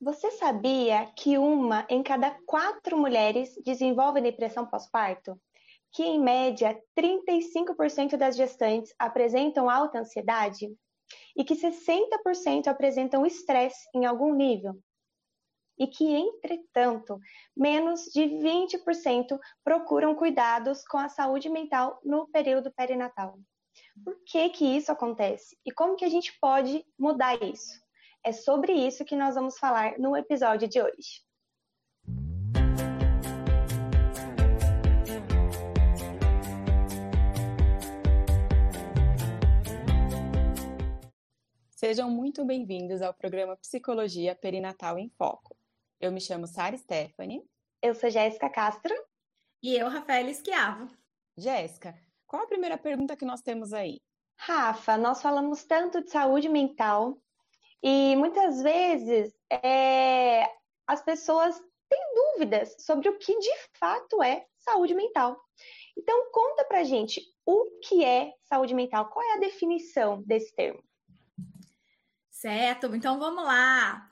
Você sabia que uma em cada quatro mulheres desenvolve depressão pós-parto? Que, em média, 35% das gestantes apresentam alta ansiedade? E que 60% apresentam estresse em algum nível? E que, entretanto, menos de 20% procuram cuidados com a saúde mental no período perinatal. Por que, que isso acontece? E como que a gente pode mudar isso? É sobre isso que nós vamos falar no episódio de hoje. Sejam muito bem-vindos ao programa Psicologia Perinatal em Foco. Eu me chamo Sara Stephanie. Eu sou Jéssica Castro. E eu, Rafael Esquiavo. Jéssica, qual a primeira pergunta que nós temos aí? Rafa, nós falamos tanto de saúde mental e muitas vezes é, as pessoas têm dúvidas sobre o que de fato é saúde mental. Então, conta pra gente o que é saúde mental, qual é a definição desse termo? Certo, então vamos lá.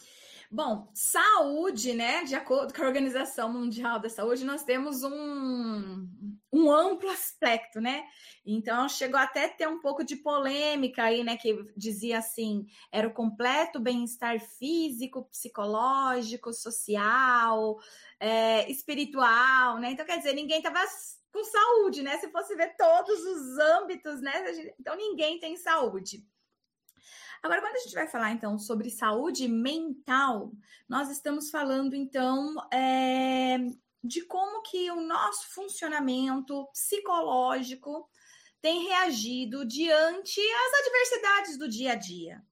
Bom, saúde, né? De acordo com a Organização Mundial da Saúde, nós temos um, um amplo aspecto, né? Então chegou até a ter um pouco de polêmica aí, né? Que dizia assim: era o completo bem-estar físico, psicológico, social, é, espiritual, né? Então, quer dizer, ninguém estava com saúde, né? Se fosse ver todos os âmbitos, né? Então ninguém tem saúde. Agora, quando a gente vai falar então sobre saúde mental, nós estamos falando então é, de como que o nosso funcionamento psicológico tem reagido diante as adversidades do dia a dia,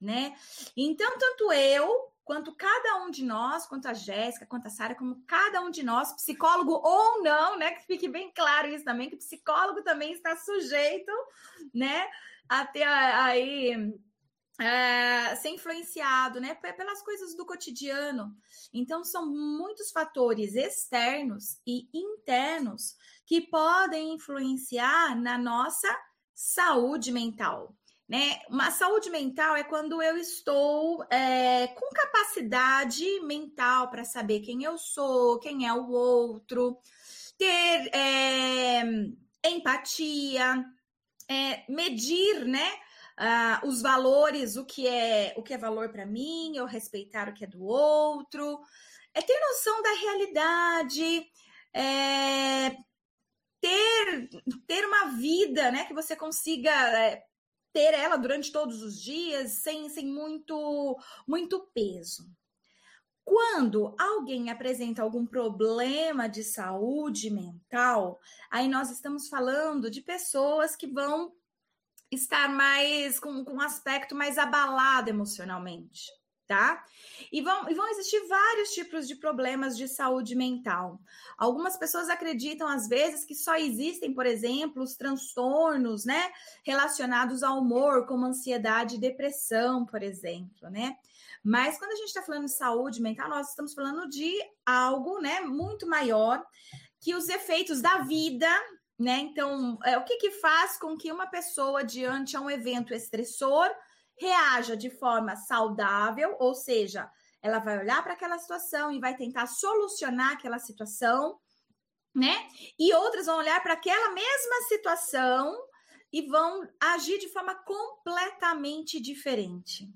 né? Então, tanto eu quanto cada um de nós, quanto a Jéssica, quanto a Sara, como cada um de nós, psicólogo ou não, né? Que fique bem claro isso também, que psicólogo também está sujeito, né? A ter aí é, ser influenciado, né, pelas coisas do cotidiano. Então, são muitos fatores externos e internos que podem influenciar na nossa saúde mental. Né? Uma saúde mental é quando eu estou é, com capacidade mental para saber quem eu sou, quem é o outro, ter é, empatia, medir, né? Uh, os valores, o que é o que é valor para mim, eu respeitar o que é do outro, é ter noção da realidade, é, ter, ter uma vida, né, que você consiga é, ter ela durante todos os dias sem, sem muito, muito peso. Quando alguém apresenta algum problema de saúde mental, aí nós estamos falando de pessoas que vão estar mais com, com um aspecto mais abalado emocionalmente, tá? E vão, e vão existir vários tipos de problemas de saúde mental. Algumas pessoas acreditam, às vezes, que só existem, por exemplo, os transtornos, né, relacionados ao humor, como ansiedade e depressão, por exemplo, né? Mas quando a gente está falando de saúde mental, nós estamos falando de algo, né, muito maior que os efeitos da vida né? Então, é, o que, que faz com que uma pessoa, diante a um evento estressor, reaja de forma saudável, ou seja, ela vai olhar para aquela situação e vai tentar solucionar aquela situação, né? E outras vão olhar para aquela mesma situação e vão agir de forma completamente diferente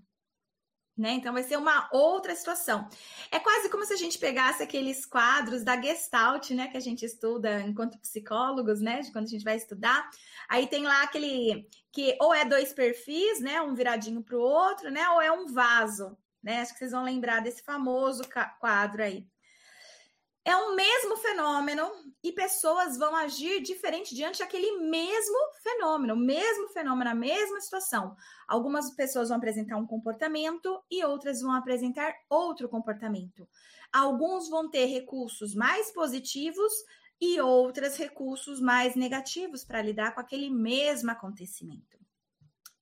né? Então vai ser uma outra situação. É quase como se a gente pegasse aqueles quadros da Gestalt, né, que a gente estuda enquanto psicólogos, né, de quando a gente vai estudar. Aí tem lá aquele que ou é dois perfis, né, um viradinho para o outro, né, ou é um vaso, né? Acho que vocês vão lembrar desse famoso quadro aí. É o mesmo fenômeno e pessoas vão agir diferente diante daquele mesmo fenômeno, mesmo fenômeno, a mesma situação. Algumas pessoas vão apresentar um comportamento e outras vão apresentar outro comportamento. Alguns vão ter recursos mais positivos e outros recursos mais negativos para lidar com aquele mesmo acontecimento.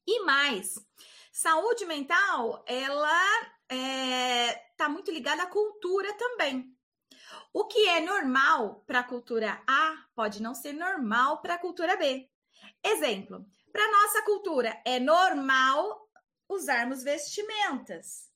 E mais, saúde mental, ela está é, tá muito ligada à cultura também. O que é normal para a cultura A pode não ser normal para a cultura B. Exemplo: para nossa cultura é normal usarmos vestimentas.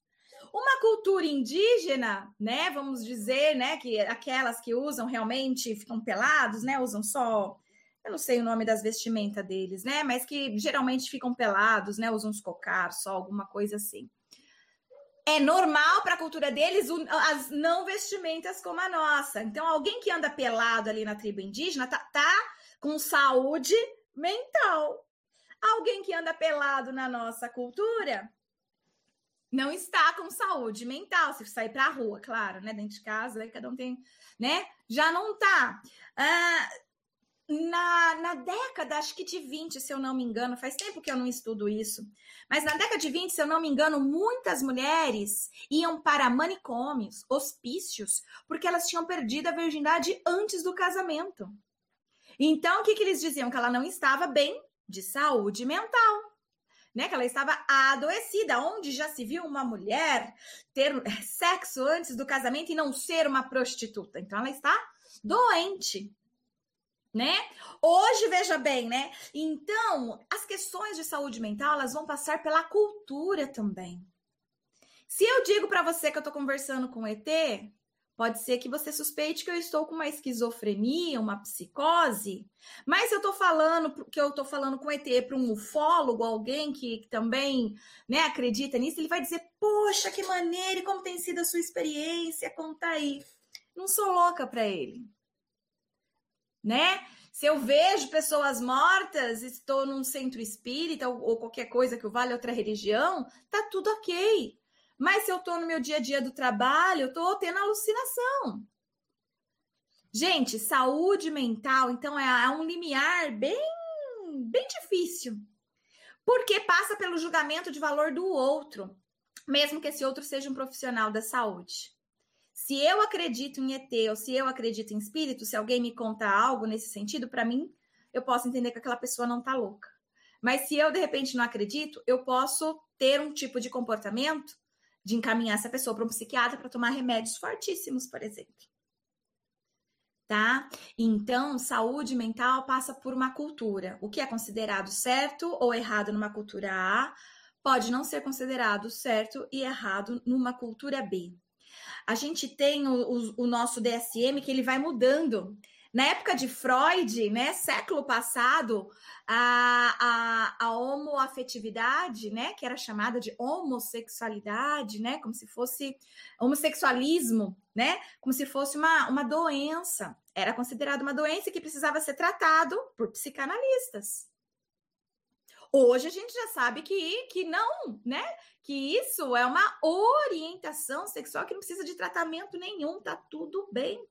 Uma cultura indígena, né? Vamos dizer, né? Que aquelas que usam realmente ficam pelados, né? Usam só eu não sei o nome das vestimentas deles, né? Mas que geralmente ficam pelados, né? Usam uns cocaros, só alguma coisa assim. É normal para a cultura deles as não vestimentas como a nossa. Então, alguém que anda pelado ali na tribo indígena tá, tá com saúde mental. Alguém que anda pelado na nossa cultura não está com saúde mental. Se sair para a rua, claro, né? Dentro de casa, aí cada um tem, né? Já não tá. Ah, na, na década, acho que de 20, se eu não me engano, faz tempo que eu não estudo isso, mas na década de 20, se eu não me engano, muitas mulheres iam para manicômios, hospícios, porque elas tinham perdido a virgindade antes do casamento. Então, o que, que eles diziam? Que ela não estava bem de saúde mental. Né, que ela estava adoecida, onde já se viu uma mulher ter sexo antes do casamento e não ser uma prostituta. Então ela está doente né? Hoje, veja bem, né? Então, as questões de saúde mental, elas vão passar pela cultura também. Se eu digo para você que eu tô conversando com ET, pode ser que você suspeite que eu estou com uma esquizofrenia, uma psicose, mas eu tô falando que eu tô falando com ET para um ufólogo, alguém que, também, né, acredita nisso, ele vai dizer: "Poxa, que maneiro, como tem sido a sua experiência? Conta aí". Não sou louca para ele né? Se eu vejo pessoas mortas, estou num centro espírita ou, ou qualquer coisa que vale outra religião, tá tudo ok. Mas se eu estou no meu dia a dia do trabalho, eu estou tendo alucinação. Gente, saúde mental, então, é, é um limiar bem, bem difícil. Porque passa pelo julgamento de valor do outro, mesmo que esse outro seja um profissional da saúde. Se eu acredito em ET ou se eu acredito em espírito, se alguém me conta algo nesse sentido, para mim, eu posso entender que aquela pessoa não tá louca. Mas se eu de repente não acredito, eu posso ter um tipo de comportamento de encaminhar essa pessoa para um psiquiatra para tomar remédios fortíssimos, por exemplo. Tá? Então, saúde mental passa por uma cultura. O que é considerado certo ou errado numa cultura A pode não ser considerado certo e errado numa cultura B a gente tem o, o, o nosso DSM que ele vai mudando. Na época de Freud, né, século passado, a, a, a homoafetividade, né, que era chamada de homossexualidade, né, como se fosse homossexualismo, né, como se fosse uma, uma doença. Era considerada uma doença que precisava ser tratado por psicanalistas. Hoje a gente já sabe que, que não, né? Que isso é uma orientação sexual que não precisa de tratamento nenhum, tá tudo bem.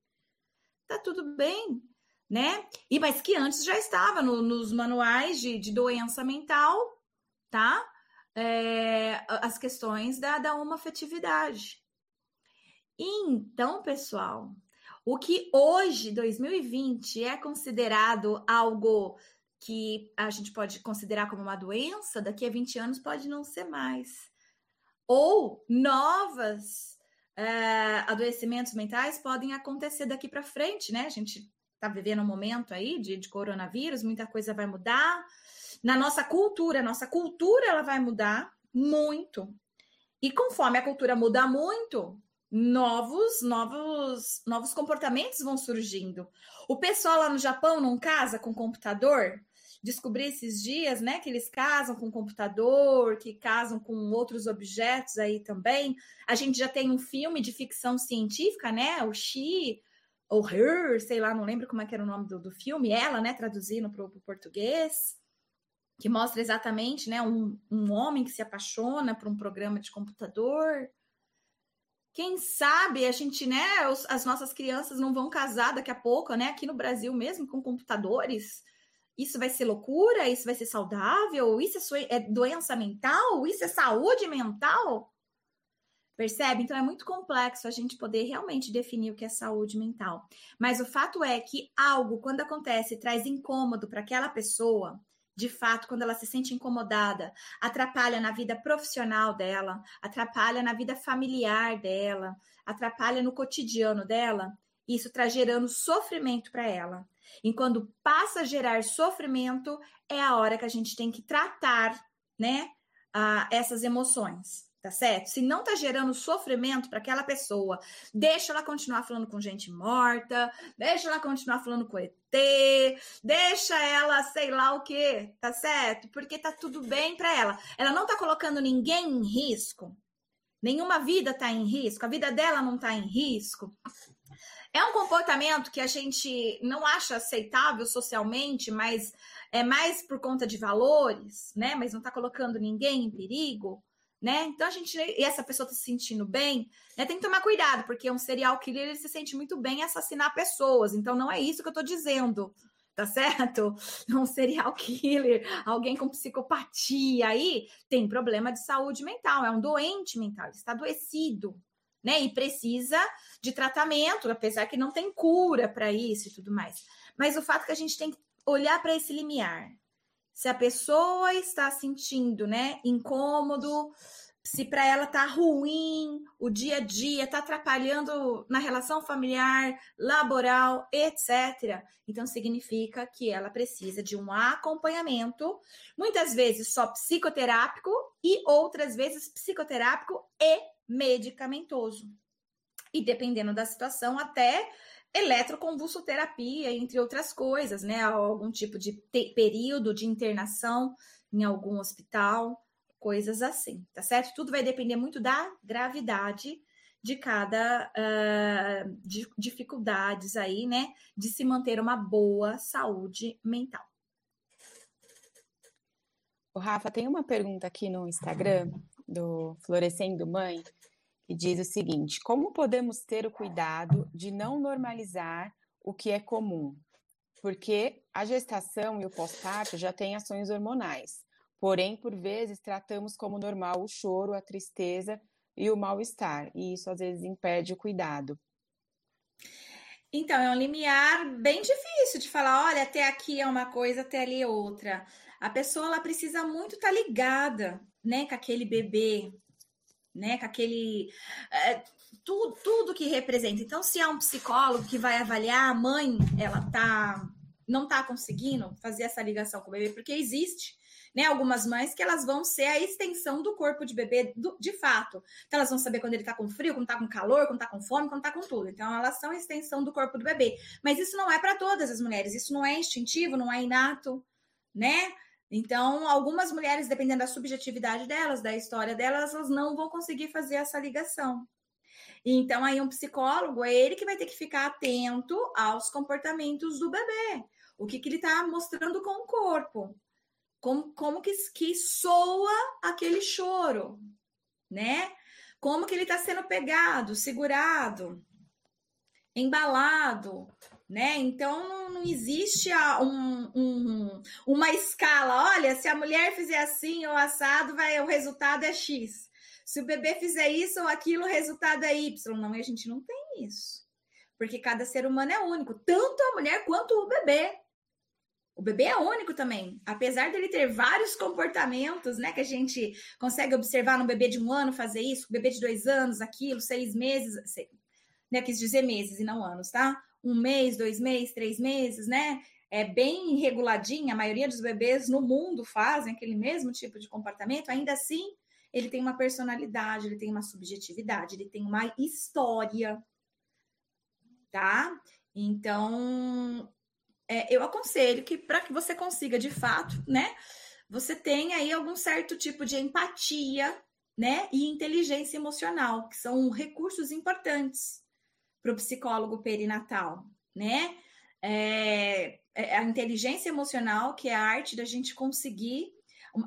Tá tudo bem, né? E mas que antes já estava no, nos manuais de, de doença mental, tá? É, as questões da, da homoafetividade. Então, pessoal, o que hoje, 2020, é considerado algo que a gente pode considerar como uma doença, daqui a 20 anos pode não ser mais. Ou novas é, adoecimentos mentais podem acontecer daqui para frente, né? A gente está vivendo um momento aí de, de coronavírus, muita coisa vai mudar. Na nossa cultura, nossa cultura ela vai mudar muito. E conforme a cultura muda muito, novos, novos, novos comportamentos vão surgindo. O pessoal lá no Japão não casa com computador, descobri esses dias, né, que eles casam com computador, que casam com outros objetos aí também. A gente já tem um filme de ficção científica, né, o She ou Her, sei lá, não lembro como é que era o nome do, do filme, ela, né, traduzindo para o português, que mostra exatamente, né, um, um homem que se apaixona por um programa de computador. Quem sabe a gente, né, as nossas crianças não vão casar daqui a pouco, né, aqui no Brasil mesmo, com computadores isso vai ser loucura? Isso vai ser saudável? Isso é, é doença mental? Isso é saúde mental? Percebe? Então é muito complexo a gente poder realmente definir o que é saúde mental. Mas o fato é que algo, quando acontece, traz incômodo para aquela pessoa, de fato, quando ela se sente incomodada, atrapalha na vida profissional dela, atrapalha na vida familiar dela, atrapalha no cotidiano dela, isso traz gerando sofrimento para ela. E quando passa a gerar sofrimento, é a hora que a gente tem que tratar, né, essas emoções. tá certo? Se não tá gerando sofrimento para aquela pessoa, deixa ela continuar falando com gente morta, deixa ela continuar falando com ET, deixa ela sei lá o que, tá certo? Porque tá tudo bem para ela. Ela não tá colocando ninguém em risco. Nenhuma vida tá em risco, a vida dela não tá em risco. É um comportamento que a gente não acha aceitável socialmente, mas é mais por conta de valores, né? Mas não está colocando ninguém em perigo, né? Então a gente e essa pessoa está se sentindo bem, né? Tem que tomar cuidado, porque um serial killer ele se sente muito bem em assassinar pessoas. Então não é isso que eu estou dizendo, tá certo? Um serial killer, alguém com psicopatia aí tem problema de saúde mental, é um doente mental, está adoecido, né? E precisa de tratamento, apesar que não tem cura para isso e tudo mais. Mas o fato é que a gente tem que olhar para esse limiar. Se a pessoa está sentindo, né, incômodo, se para ela tá ruim, o dia a dia tá atrapalhando na relação familiar, laboral, etc. Então significa que ela precisa de um acompanhamento, muitas vezes só psicoterápico e outras vezes psicoterápico e medicamentoso. E dependendo da situação, até eletroconvulsoterapia, entre outras coisas, né? Algum tipo de período de internação em algum hospital coisas assim, tá certo? Tudo vai depender muito da gravidade de cada uh, de, dificuldades aí, né? De se manter uma boa saúde mental. O Rafa, tem uma pergunta aqui no Instagram do Florescendo Mãe que diz o seguinte: como podemos ter o cuidado de não normalizar o que é comum? Porque a gestação e o pós-parto já têm ações hormonais. Porém, por vezes, tratamos como normal o choro, a tristeza e o mal-estar, e isso às vezes impede o cuidado. Então, é um limiar bem difícil de falar, olha, até aqui é uma coisa, até ali é outra. A pessoa ela precisa muito estar tá ligada, né, com aquele bebê, né, com aquele é, tudo, tudo que representa. Então, se é um psicólogo que vai avaliar a mãe, ela tá não tá conseguindo fazer essa ligação com o bebê, porque existe né? Algumas mães que elas vão ser a extensão do corpo de bebê do, de fato. Então, elas vão saber quando ele tá com frio, quando tá com calor, quando tá com fome, quando tá com tudo. Então, elas são a extensão do corpo do bebê. Mas isso não é para todas as mulheres, isso não é instintivo, não é inato, né? Então, algumas mulheres, dependendo da subjetividade delas, da história delas, elas não vão conseguir fazer essa ligação. Então, aí um psicólogo é ele que vai ter que ficar atento aos comportamentos do bebê. O que, que ele está mostrando com o corpo como, como que, que soa aquele choro, né? Como que ele está sendo pegado, segurado, embalado, né? Então não, existe um, um, uma escala. Olha, se a mulher fizer assim ou assado, vai o resultado é X. Se o bebê fizer isso ou aquilo, o resultado é Y. Não, a gente não tem isso. Porque cada ser humano é único, tanto a mulher quanto o bebê. O bebê é único também, apesar dele ter vários comportamentos, né, que a gente consegue observar no bebê de um ano fazer isso, bebê de dois anos, aquilo, seis meses, sei, né, quis dizer meses e não anos, tá? Um mês, dois meses, três meses, né? É bem reguladinha, a maioria dos bebês no mundo fazem aquele mesmo tipo de comportamento, ainda assim, ele tem uma personalidade, ele tem uma subjetividade, ele tem uma história, tá? Então, é, eu aconselho que para que você consiga de fato, né, você tenha aí algum certo tipo de empatia, né, e inteligência emocional, que são recursos importantes para o psicólogo perinatal, né? É, é, a inteligência emocional, que é a arte da gente conseguir.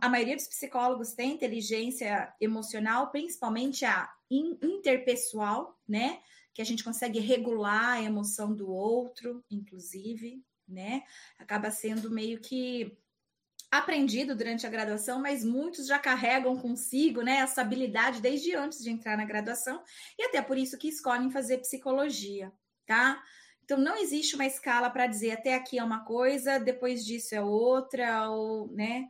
A maioria dos psicólogos tem inteligência emocional, principalmente a interpessoal, né? Que a gente consegue regular a emoção do outro, inclusive, né? Acaba sendo meio que aprendido durante a graduação, mas muitos já carregam consigo, né, essa habilidade desde antes de entrar na graduação e até por isso que escolhem fazer psicologia, tá? Então não existe uma escala para dizer até aqui é uma coisa, depois disso é outra, ou, né?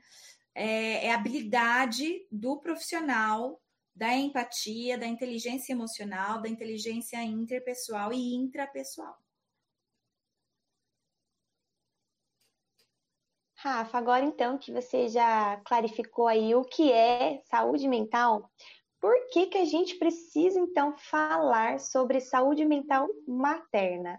É, é habilidade do profissional da empatia, da inteligência emocional, da inteligência interpessoal e intrapessoal. Rafa, agora então que você já clarificou aí o que é saúde mental, por que, que a gente precisa, então, falar sobre saúde mental materna?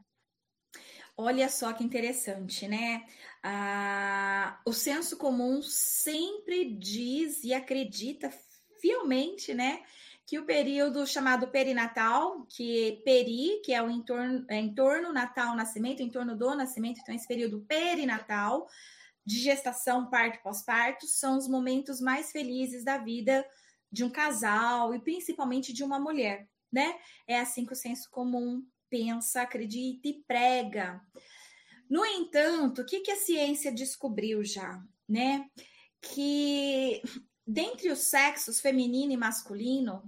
Olha só que interessante, né? Ah, o senso comum sempre diz e acredita fielmente, né? Que o período chamado perinatal, que peri, que é o entorno, é entorno natal, nascimento, entorno do nascimento, então esse período perinatal, de gestação, parto, pós-parto, são os momentos mais felizes da vida de um casal e principalmente de uma mulher, né? É assim que o senso comum pensa, acredita e prega. No entanto, o que, que a ciência descobriu já, né? Que dentre os sexos feminino e masculino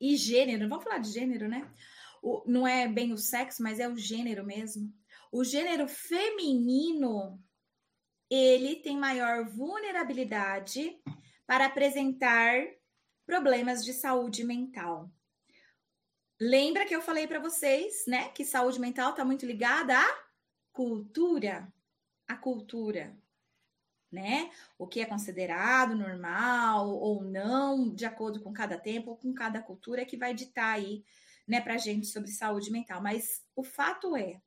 e gênero, vamos falar de gênero, né? O, não é bem o sexo, mas é o gênero mesmo. O gênero feminino ele tem maior vulnerabilidade para apresentar problemas de saúde mental. Lembra que eu falei para vocês, né, que saúde mental está muito ligada à cultura, à cultura, né? O que é considerado normal ou não, de acordo com cada tempo ou com cada cultura, que vai ditar aí, né, para gente sobre saúde mental. Mas o fato é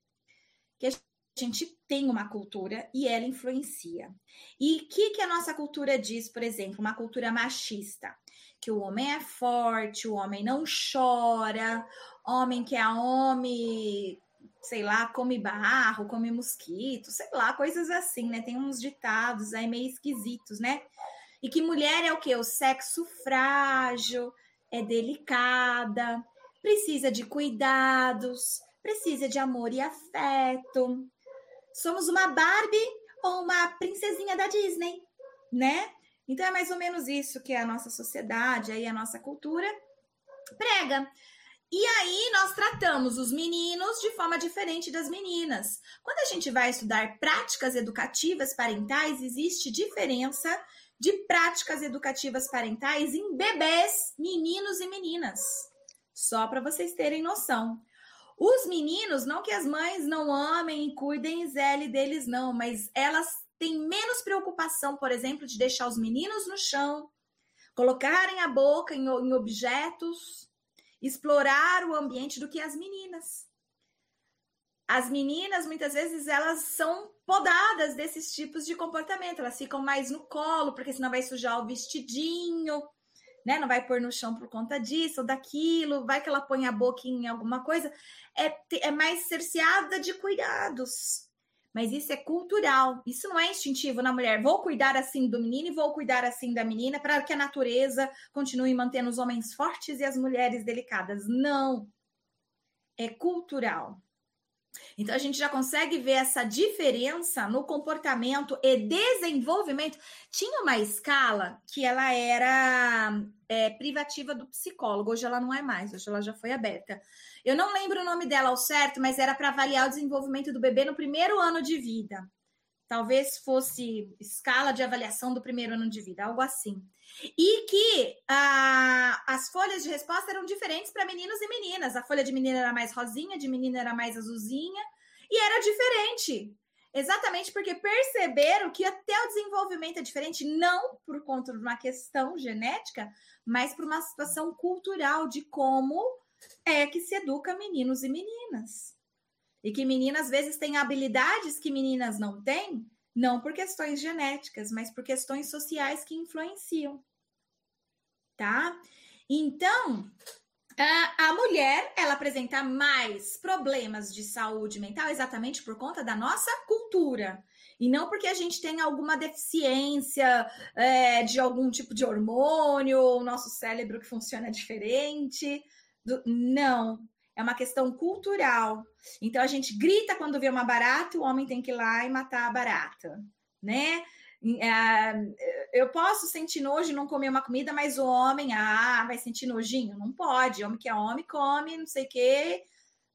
que a gente tem uma cultura e ela influencia. E o que, que a nossa cultura diz, por exemplo, uma cultura machista? Que o homem é forte, o homem não chora, homem que é homem, sei lá, come barro, come mosquito, sei lá, coisas assim, né? Tem uns ditados aí meio esquisitos, né? E que mulher é o quê? O sexo frágil, é delicada, precisa de cuidados, precisa de amor e afeto somos uma Barbie ou uma princesinha da Disney, né? Então é mais ou menos isso que a nossa sociedade, aí a nossa cultura prega. E aí nós tratamos os meninos de forma diferente das meninas. Quando a gente vai estudar práticas educativas parentais, existe diferença de práticas educativas parentais em bebês, meninos e meninas. Só para vocês terem noção. Os meninos, não que as mães não amem e cuidem zele deles, não, mas elas têm menos preocupação, por exemplo, de deixar os meninos no chão, colocarem a boca em, em objetos, explorar o ambiente do que as meninas. As meninas, muitas vezes, elas são podadas desses tipos de comportamento. Elas ficam mais no colo, porque senão vai sujar o vestidinho né? Não vai pôr no chão por conta disso ou daquilo, vai que ela põe a boca em alguma coisa. É, é mais cerceada de cuidados. Mas isso é cultural, isso não é instintivo na mulher. Vou cuidar assim do menino e vou cuidar assim da menina para que a natureza continue mantendo os homens fortes e as mulheres delicadas. Não. É cultural. Então a gente já consegue ver essa diferença no comportamento e desenvolvimento. Tinha uma escala que ela era é, privativa do psicólogo, hoje ela não é mais, hoje ela já foi aberta. Eu não lembro o nome dela ao certo, mas era para avaliar o desenvolvimento do bebê no primeiro ano de vida. Talvez fosse escala de avaliação do primeiro ano de vida, algo assim. E que ah, as folhas de resposta eram diferentes para meninos e meninas. A folha de menina era mais rosinha, de menina era mais azulzinha, e era diferente. Exatamente porque perceberam que até o desenvolvimento é diferente, não por conta de uma questão genética, mas por uma situação cultural de como é que se educa meninos e meninas. E que meninas às vezes têm habilidades que meninas não têm, não por questões genéticas, mas por questões sociais que influenciam. Tá? Então, a, mulher, ela apresenta mais problemas de saúde mental exatamente por conta da nossa cultura. E não porque a gente tem alguma deficiência é, de algum tipo de hormônio, o nosso cérebro que funciona diferente. Do, não, é uma questão cultural. Então a gente grita quando vê uma barata, o homem tem que ir lá e matar a barata, né? É, eu posso sentir nojo não comer uma comida, mas o homem, ah, vai sentir nojinho? Não pode. Homem que é homem, come, não sei o quê,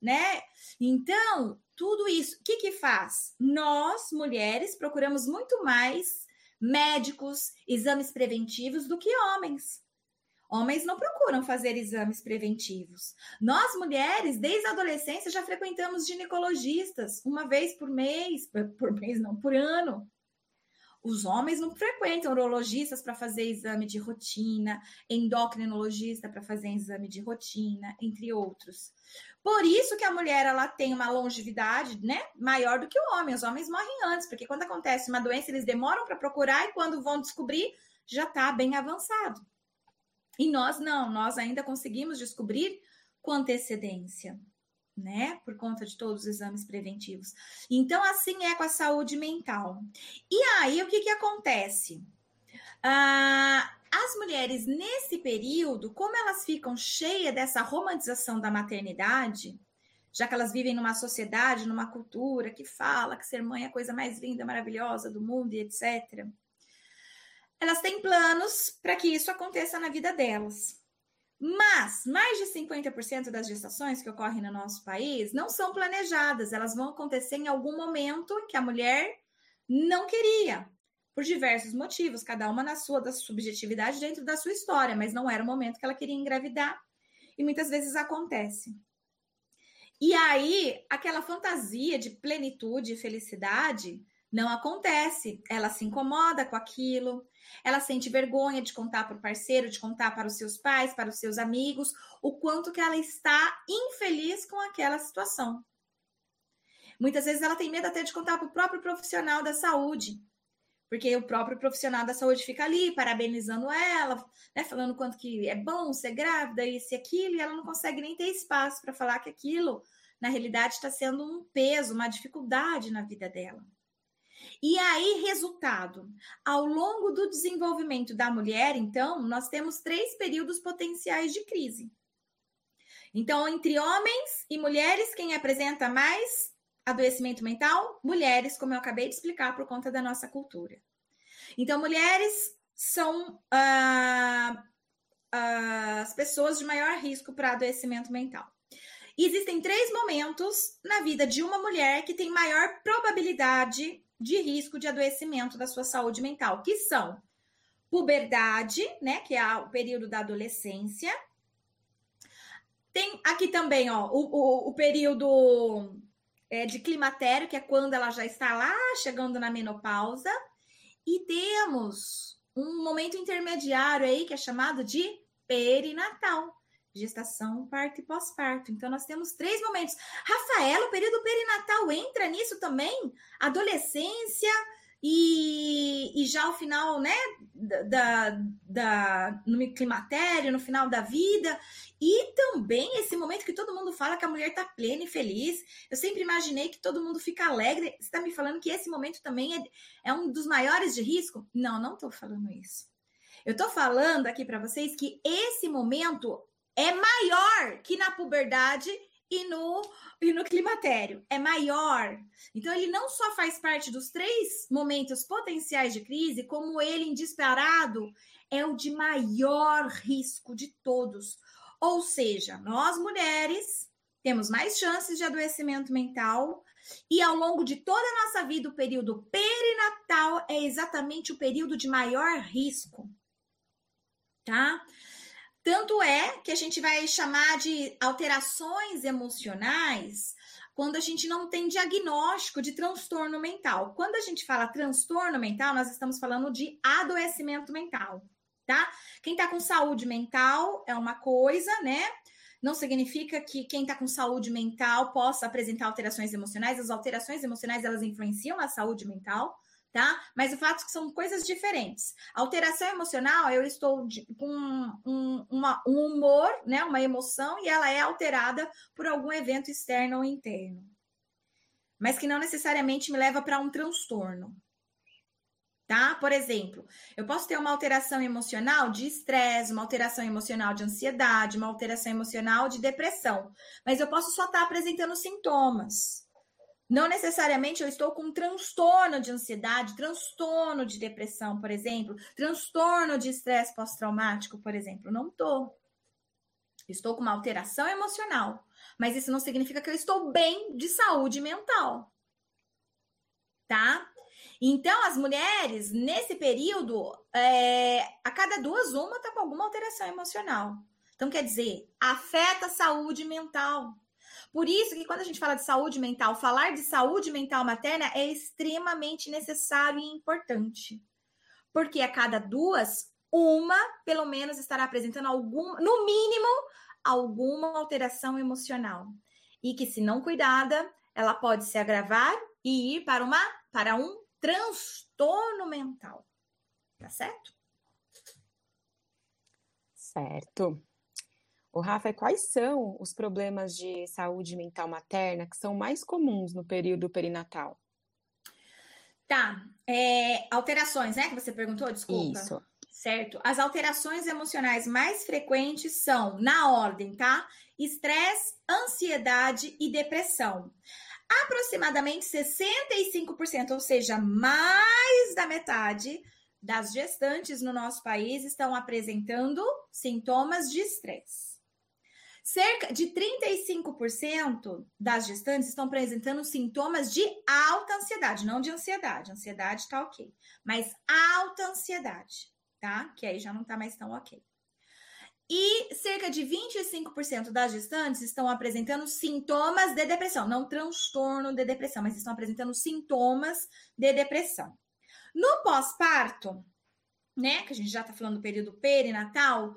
né? Então, tudo isso, o que que faz? Nós, mulheres, procuramos muito mais médicos, exames preventivos do que homens. Homens não procuram fazer exames preventivos. Nós, mulheres, desde a adolescência, já frequentamos ginecologistas uma vez por mês, por mês não, por ano. Os homens não frequentam urologistas para fazer exame de rotina, endocrinologista para fazer exame de rotina, entre outros. Por isso que a mulher ela tem uma longevidade, né, maior do que o homem. Os homens morrem antes, porque quando acontece uma doença, eles demoram para procurar e quando vão descobrir, já está bem avançado. E nós não, nós ainda conseguimos descobrir com antecedência né? Por conta de todos os exames preventivos. Então, assim é com a saúde mental. E aí, o que, que acontece? Ah, as mulheres, nesse período, como elas ficam cheias dessa romantização da maternidade, já que elas vivem numa sociedade, numa cultura que fala que ser mãe é a coisa mais linda, maravilhosa do mundo e etc. Elas têm planos para que isso aconteça na vida delas. Mas mais de 50% das gestações que ocorrem no nosso país não são planejadas, elas vão acontecer em algum momento que a mulher não queria, por diversos motivos, cada uma na sua da subjetividade dentro da sua história, mas não era o momento que ela queria engravidar. E muitas vezes acontece. E aí, aquela fantasia de plenitude e felicidade não acontece. Ela se incomoda com aquilo, ela sente vergonha de contar para o parceiro, de contar para os seus pais, para os seus amigos, o quanto que ela está infeliz com aquela situação. Muitas vezes ela tem medo até de contar para o próprio profissional da saúde, porque o próprio profissional da saúde fica ali parabenizando ela, né, falando quanto que é bom ser grávida, isso e aquilo, e ela não consegue nem ter espaço para falar que aquilo, na realidade, está sendo um peso, uma dificuldade na vida dela. E aí, resultado: ao longo do desenvolvimento da mulher, então, nós temos três períodos potenciais de crise. Então, entre homens e mulheres, quem apresenta mais adoecimento mental? Mulheres, como eu acabei de explicar, por conta da nossa cultura. Então, mulheres são ah, ah, as pessoas de maior risco para adoecimento mental. existem três momentos na vida de uma mulher que tem maior probabilidade de risco de adoecimento da sua saúde mental, que são puberdade, né, que é o período da adolescência. Tem aqui também, ó, o, o, o período é, de climatério, que é quando ela já está lá chegando na menopausa. E temos um momento intermediário aí que é chamado de perinatal gestação, parto e pós-parto. Então, nós temos três momentos. Rafaela, o período perinatal entra nisso também? Adolescência e, e já o final, né, da, da, no climatério, no final da vida. E também esse momento que todo mundo fala que a mulher está plena e feliz. Eu sempre imaginei que todo mundo fica alegre. Você está me falando que esse momento também é, é um dos maiores de risco? Não, não estou falando isso. Eu estou falando aqui para vocês que esse momento é maior que na puberdade e no, e no climatério. É maior. Então, ele não só faz parte dos três momentos potenciais de crise, como ele, em disparado, é o de maior risco de todos. Ou seja, nós mulheres temos mais chances de adoecimento mental. E ao longo de toda a nossa vida, o período perinatal é exatamente o período de maior risco. Tá? Tanto é que a gente vai chamar de alterações emocionais quando a gente não tem diagnóstico de transtorno mental. Quando a gente fala transtorno mental, nós estamos falando de adoecimento mental, tá? Quem tá com saúde mental é uma coisa, né? Não significa que quem está com saúde mental possa apresentar alterações emocionais. As alterações emocionais elas influenciam na saúde mental tá? Mas o fato é que são coisas diferentes. Alteração emocional, eu estou de, com um, uma, um humor, né, uma emoção, e ela é alterada por algum evento externo ou interno. Mas que não necessariamente me leva para um transtorno. Tá? Por exemplo, eu posso ter uma alteração emocional de estresse, uma alteração emocional de ansiedade, uma alteração emocional de depressão, mas eu posso só estar tá apresentando sintomas. Não necessariamente eu estou com transtorno de ansiedade, transtorno de depressão, por exemplo, transtorno de estresse pós-traumático, por exemplo. Não estou. Estou com uma alteração emocional, mas isso não significa que eu estou bem de saúde mental. Tá? Então, as mulheres, nesse período, é, a cada duas, uma está com alguma alteração emocional. Então, quer dizer, afeta a saúde mental. Por isso que quando a gente fala de saúde mental, falar de saúde mental materna é extremamente necessário e importante. Porque a cada duas, uma, pelo menos, estará apresentando algum, no mínimo, alguma alteração emocional. E que, se não cuidada, ela pode se agravar e ir para uma para um transtorno mental. Tá certo? Certo. O Rafa, quais são os problemas de saúde mental materna que são mais comuns no período perinatal? Tá. É, alterações, né? Que você perguntou, desculpa. Isso. Certo. As alterações emocionais mais frequentes são, na ordem, tá? Estresse, ansiedade e depressão. Aproximadamente 65%, ou seja, mais da metade das gestantes no nosso país estão apresentando sintomas de estresse. Cerca de 35% das gestantes estão apresentando sintomas de alta ansiedade, não de ansiedade. Ansiedade tá ok, mas alta ansiedade, tá? Que aí já não tá mais tão ok. E cerca de 25% das gestantes estão apresentando sintomas de depressão, não transtorno de depressão, mas estão apresentando sintomas de depressão. No pós-parto, né, que a gente já tá falando do período perinatal,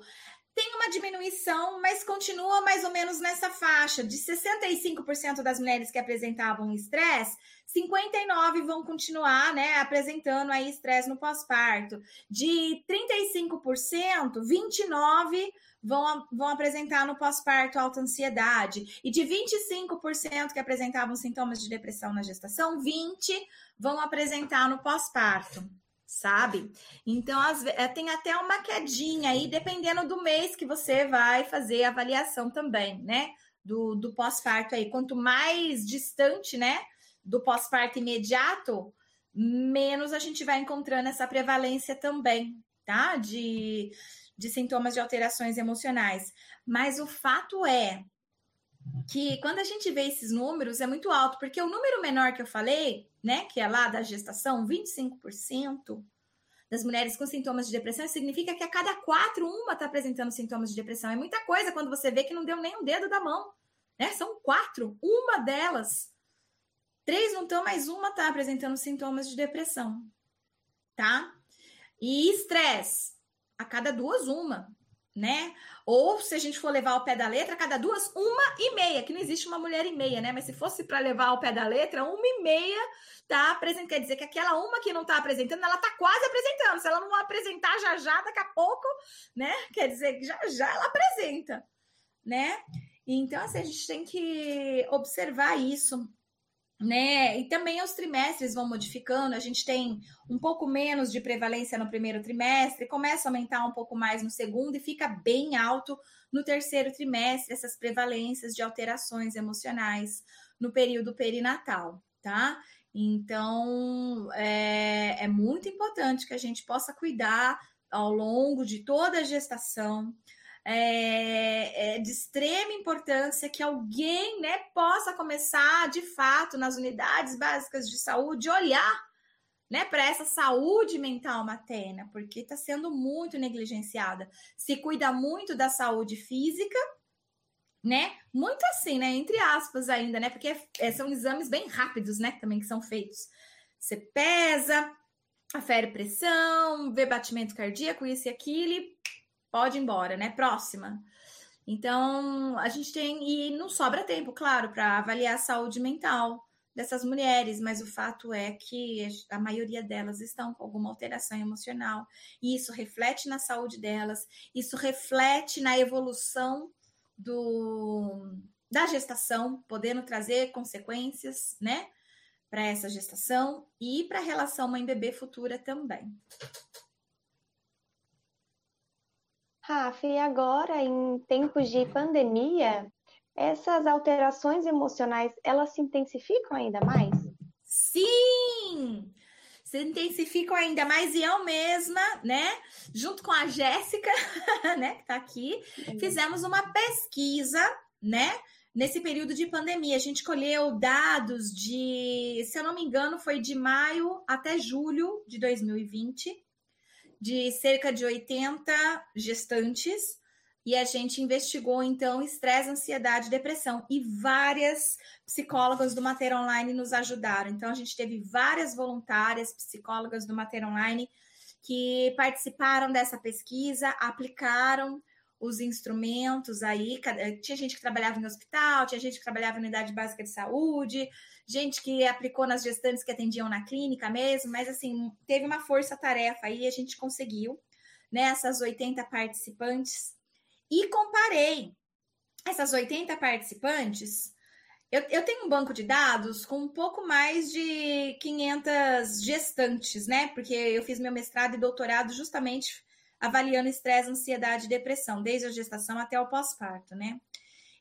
tem uma diminuição, mas continua mais ou menos nessa faixa. De 65% das mulheres que apresentavam estresse, 59% vão continuar né, apresentando aí estresse no pós-parto. De 35%, 29% vão, vão apresentar no pós-parto alta ansiedade. E de 25% que apresentavam sintomas de depressão na gestação, 20% vão apresentar no pós-parto sabe? Então, as, eh, tem até uma quedinha aí, dependendo do mês que você vai fazer a avaliação também, né? Do, do pós-parto aí. Quanto mais distante, né? Do pós-parto imediato, menos a gente vai encontrando essa prevalência também, tá? De, de sintomas de alterações emocionais. Mas o fato é que quando a gente vê esses números é muito alto, porque o número menor que eu falei, né, que é lá da gestação, 25% das mulheres com sintomas de depressão, significa que a cada quatro, uma está apresentando sintomas de depressão. É muita coisa quando você vê que não deu nem um dedo da mão, né? São quatro, uma delas. Três não estão, mas uma está apresentando sintomas de depressão, tá? E estresse, a cada duas, uma né? Ou se a gente for levar ao pé da letra, cada duas, uma e meia, que não existe uma mulher e meia, né? Mas se fosse para levar ao pé da letra, uma e meia tá apresentando. Quer dizer que aquela uma que não tá apresentando, ela tá quase apresentando. Se ela não apresentar já já, daqui a pouco, né? Quer dizer que já já ela apresenta, né? Então, assim, a gente tem que observar isso né? E também os trimestres vão modificando, a gente tem um pouco menos de prevalência no primeiro trimestre, começa a aumentar um pouco mais no segundo e fica bem alto no terceiro trimestre, essas prevalências de alterações emocionais no período perinatal, tá? Então, é, é muito importante que a gente possa cuidar ao longo de toda a gestação, é, é, de extrema importância que alguém né, possa começar, de fato, nas unidades básicas de saúde, olhar né, para essa saúde mental materna, porque está sendo muito negligenciada. Se cuida muito da saúde física, né? Muito assim, né? Entre aspas ainda, né? Porque é, são exames bem rápidos, né? Também que são feitos. Você pesa, afere pressão, vê batimento cardíaco, isso e aquilo, e pode ir embora, né? Próxima. Então, a gente tem, e não sobra tempo, claro, para avaliar a saúde mental dessas mulheres, mas o fato é que a maioria delas estão com alguma alteração emocional, e isso reflete na saúde delas, isso reflete na evolução do, da gestação, podendo trazer consequências, né, para essa gestação e para a relação mãe-bebê futura também. Rafa, e agora, em tempos de pandemia, essas alterações emocionais, elas se intensificam ainda mais? Sim! Se intensificam ainda mais e eu mesma, né, junto com a Jéssica, né, que tá aqui, fizemos uma pesquisa, né, nesse período de pandemia. A gente colheu dados de, se eu não me engano, foi de maio até julho de 2020 de cerca de 80 gestantes e a gente investigou então estresse, ansiedade, depressão e várias psicólogas do Mater Online nos ajudaram. Então a gente teve várias voluntárias psicólogas do Mater Online que participaram dessa pesquisa, aplicaram os instrumentos aí. Tinha gente que trabalhava no hospital, tinha gente que trabalhava na unidade básica de saúde, gente que aplicou nas gestantes que atendiam na clínica mesmo, mas assim, teve uma força-tarefa aí, a gente conseguiu, né, essas 80 participantes e comparei essas 80 participantes. Eu, eu, tenho um banco de dados com um pouco mais de 500 gestantes, né? Porque eu fiz meu mestrado e doutorado justamente avaliando estresse, ansiedade e depressão, desde a gestação até o pós-parto, né?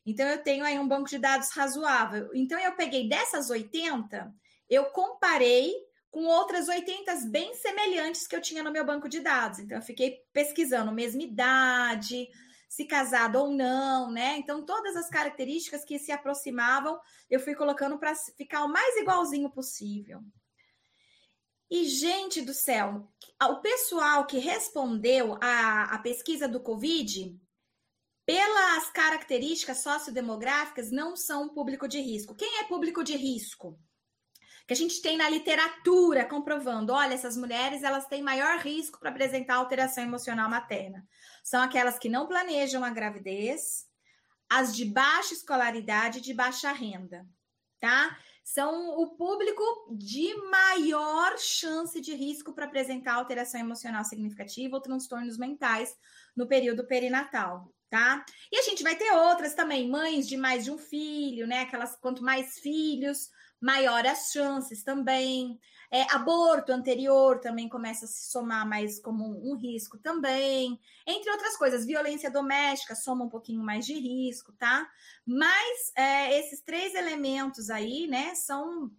Então eu tenho aí um banco de dados razoável. Então eu peguei dessas 80, eu comparei com outras 80 bem semelhantes que eu tinha no meu banco de dados. Então eu fiquei pesquisando mesma idade, se casado ou não, né? Então, todas as características que se aproximavam, eu fui colocando para ficar o mais igualzinho possível. E, gente do céu, o pessoal que respondeu à, pesquisa do Covid, pelas características sociodemográficas, não são público de risco. Quem é público de risco? que a gente tem na literatura comprovando, olha, essas mulheres elas têm maior risco para apresentar alteração emocional materna. São aquelas que não planejam a gravidez, as de baixa escolaridade e de baixa renda, tá? São o público de maior chance de risco para apresentar alteração emocional significativa ou transtornos mentais no período perinatal, tá? E a gente vai ter outras também, mães de mais de um filho, né? Aquelas quanto mais filhos, maior as chances também. É, aborto anterior também começa a se somar mais como um, um, risco também. Entre outras coisas, violência doméstica soma um pouquinho mais de risco, tá? Mas é, esses três elementos aí, né, são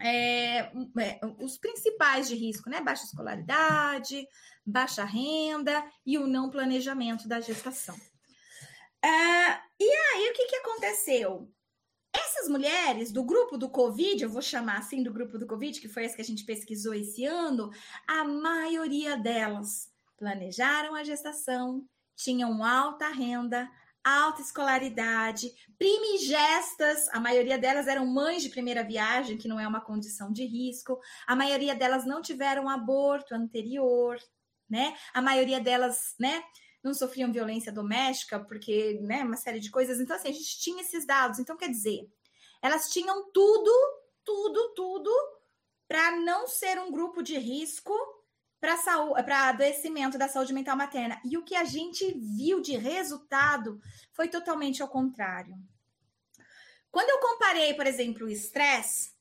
é, é os principais de risco, né? Baixa escolaridade, baixa renda e o não planejamento da gestação. É, e aí, o que, que aconteceu? Essas mulheres do grupo do Covid, eu vou chamar assim do grupo do Covid, que foi as que a gente pesquisou esse ano, a maioria delas planejaram a gestação, tinham alta renda, alta escolaridade, primigestas, a maioria delas eram mães de primeira viagem, que não é uma condição de risco, a maioria delas não tiveram aborto anterior, né? A maioria delas, né, não sofriam violência doméstica, porque, né, uma série de coisas. Então, assim, a gente tinha esses dados. Então, quer dizer, elas tinham tudo, tudo, tudo para não ser um grupo de risco para adoecimento da saúde mental materna. E o que a gente viu de resultado foi totalmente ao contrário. Quando eu comparei, por exemplo, o estresse,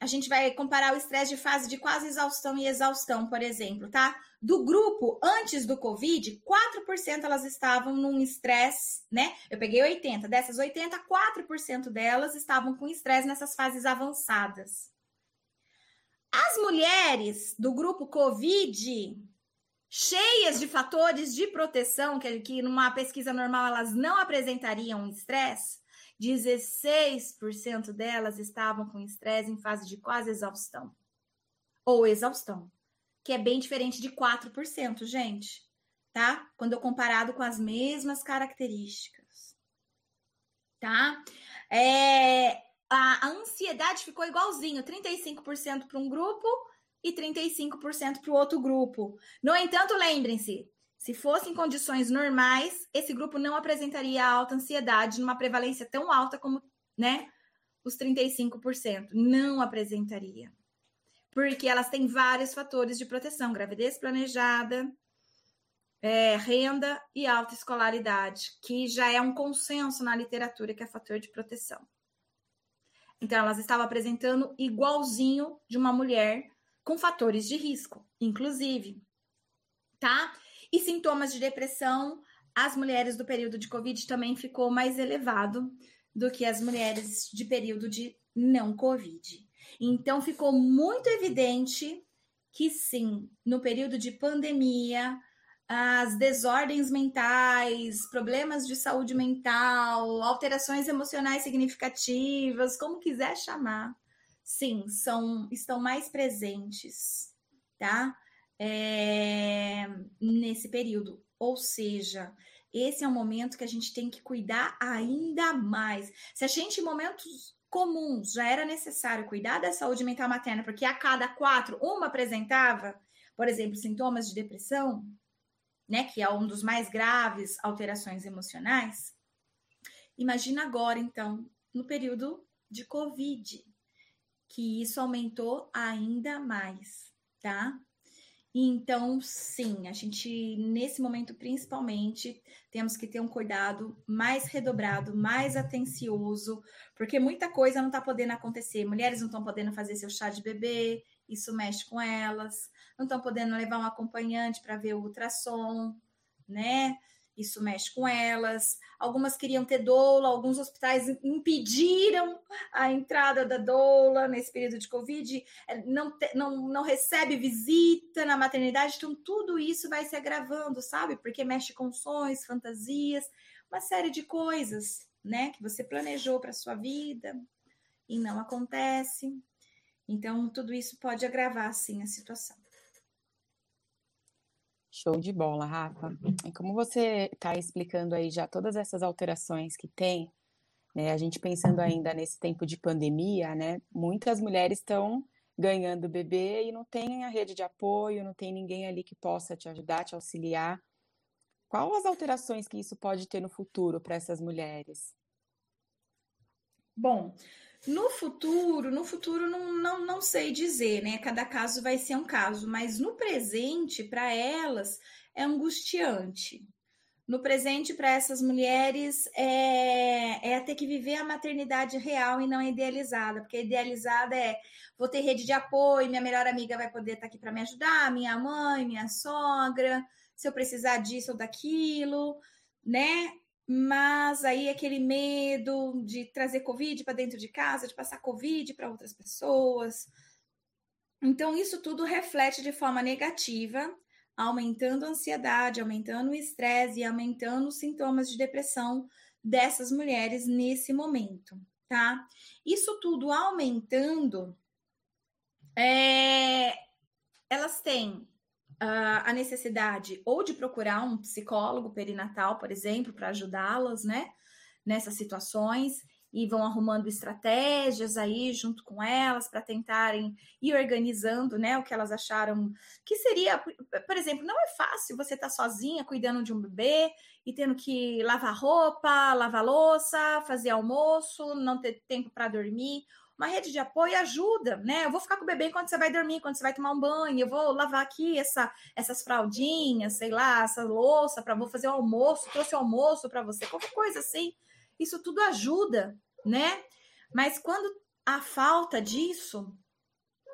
a gente vai comparar o estresse de fase de quase exaustão e exaustão, por exemplo, tá? Do grupo antes do Covid, 4% elas estavam num estresse, né? Eu peguei 80, dessas 80, 4% delas estavam com estresse nessas fases avançadas. As mulheres do grupo Covid, cheias de fatores de proteção, que, que numa pesquisa normal elas não apresentariam estresse, 16% delas estavam com estresse em fase de quase exaustão. Ou exaustão, que é bem diferente de 4%, gente, tá? Quando eu comparado com as mesmas características. Tá? É, a, a ansiedade ficou igualzinho, 35% para um grupo e 35% para o outro grupo. No entanto, lembrem-se, se fossem condições normais, esse grupo não apresentaria alta ansiedade numa prevalência tão alta como, né, os 35%. Não apresentaria. Porque elas têm vários fatores de proteção: gravidez planejada, é, renda e alta escolaridade, que já é um consenso na literatura que é fator de proteção. Então, elas estavam apresentando igualzinho de uma mulher com fatores de risco, inclusive, tá? E sintomas de depressão, as mulheres do período de Covid também ficou mais elevado do que as mulheres de período de não Covid. Então, ficou muito evidente que sim, no período de pandemia, as desordens mentais, problemas de saúde mental, alterações emocionais significativas, como quiser chamar, sim, são estão mais presentes, tá? É, nesse período. Ou seja, esse é um momento que a gente tem que cuidar ainda mais. Se a gente, em momentos comuns, já era necessário cuidar da saúde mental materna, porque a cada quatro, uma apresentava, por exemplo, sintomas de depressão, né, que é um dos mais graves alterações emocionais. Imagina agora, então, no período de Covid, que isso aumentou ainda mais, tá? Então, sim, a gente, nesse momento principalmente, temos que ter um cuidado mais redobrado, mais atencioso, porque muita coisa não está podendo acontecer. Mulheres não estão podendo fazer seu chá de bebê, isso mexe com elas, não estão podendo levar um acompanhante para ver o ultrassom, né? Isso mexe com elas. Algumas queriam ter doula, alguns hospitais impediram a entrada da doula nesse período de Covid, é, não, te, não, não recebe visita na maternidade, então tudo isso vai se agravando, sabe? Porque mexe com sonhos, fantasias, uma série de coisas, né, que você planejou para sua vida e não acontece. Então, tudo isso pode agravar, sim, a situação. Show de bola, Rafa. E como você está explicando aí já todas essas alterações que tem, né, a gente pensando ainda nesse tempo de pandemia, né, muitas mulheres estão ganhando bebê e não tem a rede de apoio, não tem ninguém ali que possa te ajudar, te auxiliar. Qual as alterações que isso pode ter no futuro para essas mulheres? Bom, no futuro, no futuro não, não, não sei dizer, né? Cada caso vai ser um caso, mas no presente, para elas, é angustiante. No presente, para essas mulheres, é, é ter que viver a maternidade real e não idealizada, porque idealizada é vou ter rede de apoio, minha melhor amiga vai poder estar tá aqui para me ajudar, minha mãe, minha sogra, se eu precisar disso ou daquilo, né? Mas aí aquele medo de trazer Covid para dentro de casa, de passar Covid para outras pessoas. Então, isso tudo reflete de forma negativa, aumentando a ansiedade, aumentando o estresse e aumentando os sintomas de depressão dessas mulheres nesse momento, tá? Isso tudo aumentando, é, elas têm a necessidade ou de procurar um psicólogo perinatal, por exemplo, para ajudá-las, né, nessas situações e vão arrumando estratégias aí junto com elas para tentarem ir organizando, né, o que elas acharam que seria, por exemplo, não é fácil você estar tá sozinha cuidando de um bebê e tendo que lavar roupa, lavar louça, fazer almoço, não ter tempo para dormir uma rede de apoio ajuda, né? Eu vou ficar com o bebê enquanto você vai dormir, quando você vai tomar um banho, eu vou lavar aqui essa, essas fraldinhas, sei lá, essa louça para vou fazer o almoço, trouxe o almoço para você, qualquer coisa assim. Isso tudo ajuda, né? Mas quando a falta disso,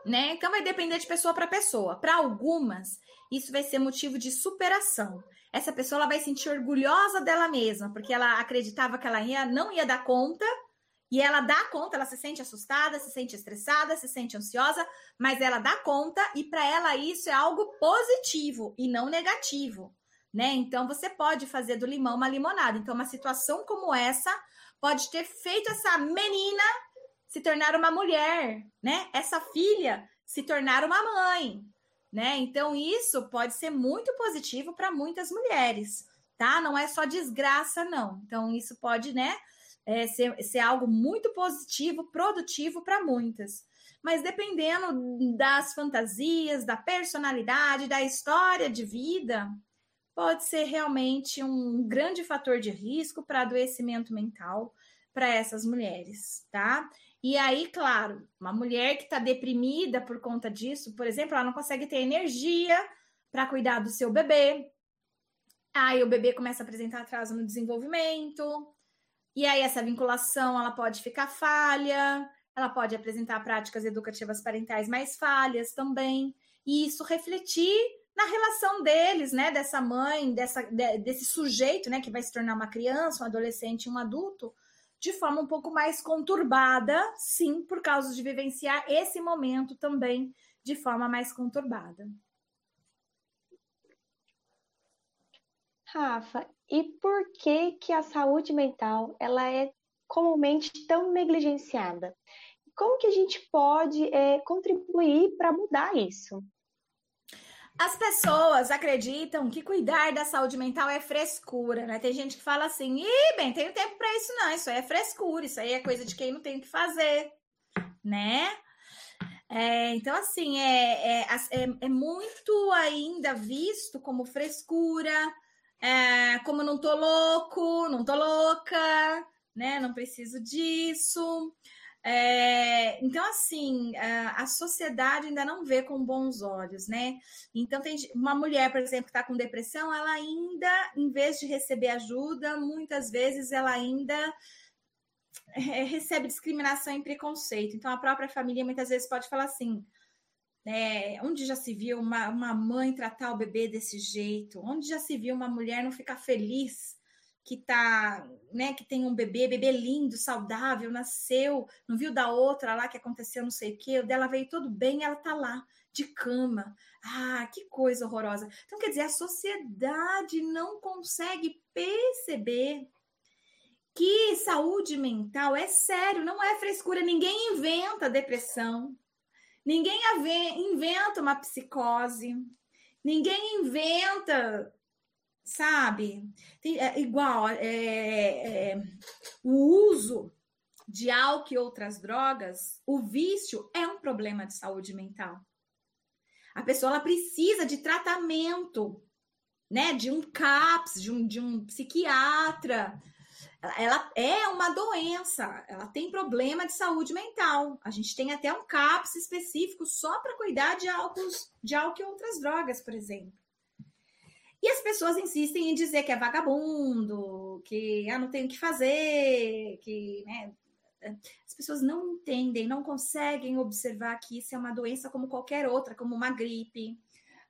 né? Então vai depender de pessoa para pessoa. Para algumas, isso vai ser motivo de superação. Essa pessoa ela vai sentir orgulhosa dela mesma, porque ela acreditava que ela ia, não ia dar conta e ela dá conta, ela se sente assustada, se sente estressada, se sente ansiosa, mas ela dá conta e para ela isso é algo positivo e não negativo, né? Então você pode fazer do limão uma limonada. Então uma situação como essa pode ter feito essa menina se tornar uma mulher, né? Essa filha se tornar uma mãe, né? Então isso pode ser muito positivo para muitas mulheres, tá? Não é só desgraça não. Então isso pode, né, é, ser, ser algo muito positivo, produtivo para muitas. Mas dependendo das fantasias, da personalidade, da história de vida, pode ser realmente um grande fator de risco para adoecimento mental para essas mulheres, tá? E aí, claro, uma mulher que está deprimida por conta disso, por exemplo, ela não consegue ter energia para cuidar do seu bebê. Aí o bebê começa a apresentar atraso no desenvolvimento, e aí essa vinculação ela pode ficar falha, ela pode apresentar práticas educativas parentais mais falhas também, e isso refletir na relação deles, né, dessa mãe, dessa, desse sujeito, né, que vai se tornar uma criança, um adolescente, um adulto, de forma um pouco mais conturbada, sim, por causa de vivenciar esse momento também de forma mais conturbada. Rafa, e por que que a saúde mental ela é comumente tão negligenciada? Como que a gente pode é, contribuir para mudar isso? As pessoas acreditam que cuidar da saúde mental é frescura, né? Tem gente que fala assim: ih, bem, tenho tempo para isso, não. Isso aí é frescura, isso aí é coisa de quem não tem o que fazer, né? É, então, assim, é, é, é, é, muito ainda visto como frescura, é, como não tô louco, não tô louca, né? Não preciso disso. É, então, assim, a, a, sociedade ainda não vê com bons olhos, né? Então, tem uma mulher, por exemplo, que está com depressão, ela ainda, em vez de receber ajuda, muitas vezes ela ainda é, recebe discriminação e preconceito. Então, a própria família muitas vezes pode falar assim: é, onde já se viu uma, uma mãe tratar o bebê desse jeito? Onde já se viu uma mulher não ficar feliz? que tá, né, que tem um bebê, bebê lindo, saudável, nasceu, não viu da outra lá que aconteceu não sei o quê, o dela veio tudo bem, ela tá lá de cama. Ah, que coisa horrorosa. Então quer dizer, a sociedade não consegue perceber que saúde mental é sério, não é frescura, ninguém inventa depressão. Ninguém inventa uma psicose. Ninguém inventa sabe? É, igual é, é, o uso de álcool e outras drogas, o vício é um problema de saúde mental. A pessoa ela precisa de tratamento, né? De um CAPS, de um, de um psiquiatra. Ela é uma doença, ela tem problema de saúde mental. A gente tem até um CAPS específico só para cuidar de álcool, de álcool e outras drogas, por exemplo. E as pessoas insistem em dizer que é vagabundo, que ah, não tem o que fazer, que né, as pessoas não entendem, não conseguem observar que isso é uma doença como qualquer outra, como uma gripe,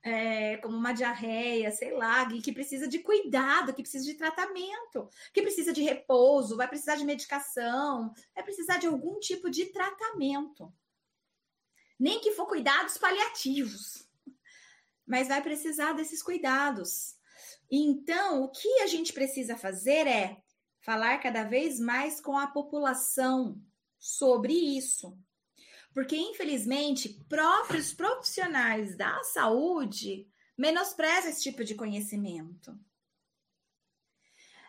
é, como uma diarreia, sei lá, que precisa de cuidado, que precisa de tratamento, que precisa de repouso, vai precisar de medicação, vai precisar de algum tipo de tratamento. Nem que for cuidados paliativos mas vai precisar desses cuidados. Então, o que a gente precisa fazer é falar cada vez mais com a população sobre isso. Porque, infelizmente, próprios profissionais da saúde menosprezam esse tipo de conhecimento.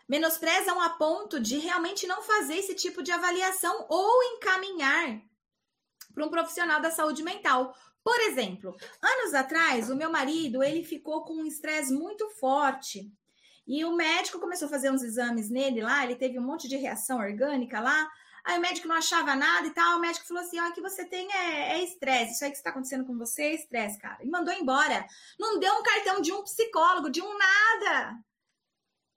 Menosprezam a ponto de realmente não fazer esse tipo de avaliação ou encaminhar para um profissional da saúde mental. Por exemplo, anos atrás, o meu marido ele ficou com um estresse muito forte e o médico começou a fazer uns exames nele lá, ele teve um monte de reação orgânica lá. Aí o médico não achava nada e tal. O médico falou assim: ó, que você tem é estresse. É isso aí que está acontecendo com você é estresse, cara. E mandou embora. Não deu um cartão de um psicólogo, de um nada.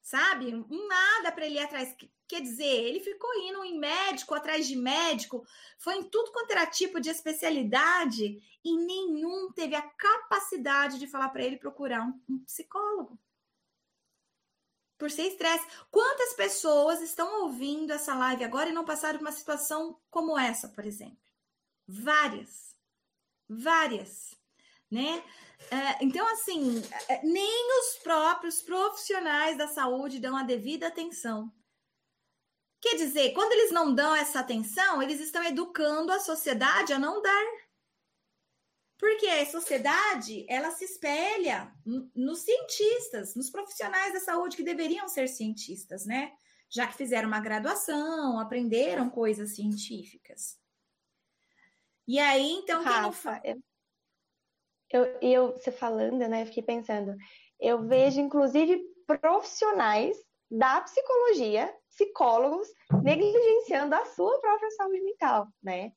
Sabe? Um nada para ele ir atrás. Quer dizer, ele ficou indo em médico atrás de médico, foi em tudo quanto era tipo de especialidade e nenhum teve a capacidade de falar para ele procurar um, um psicólogo. Por ser estresse. Quantas pessoas estão ouvindo essa live agora e não passaram por uma situação como essa, por exemplo? Várias. Várias. Né? É, então, assim, é, nem os próprios profissionais da saúde dão a devida atenção Quer dizer, quando eles não dão essa atenção, eles estão educando a sociedade a não dar. Porque a sociedade, ela se espelha nos cientistas, nos profissionais da saúde que deveriam ser cientistas, né? Já que fizeram uma graduação, aprenderam coisas científicas. E aí, então, Rafa, eu, eu, eu, você falando, né, fiquei pensando, eu vejo, inclusive, profissionais da psicologia psicólogos negligenciando a sua própria saúde mental, né?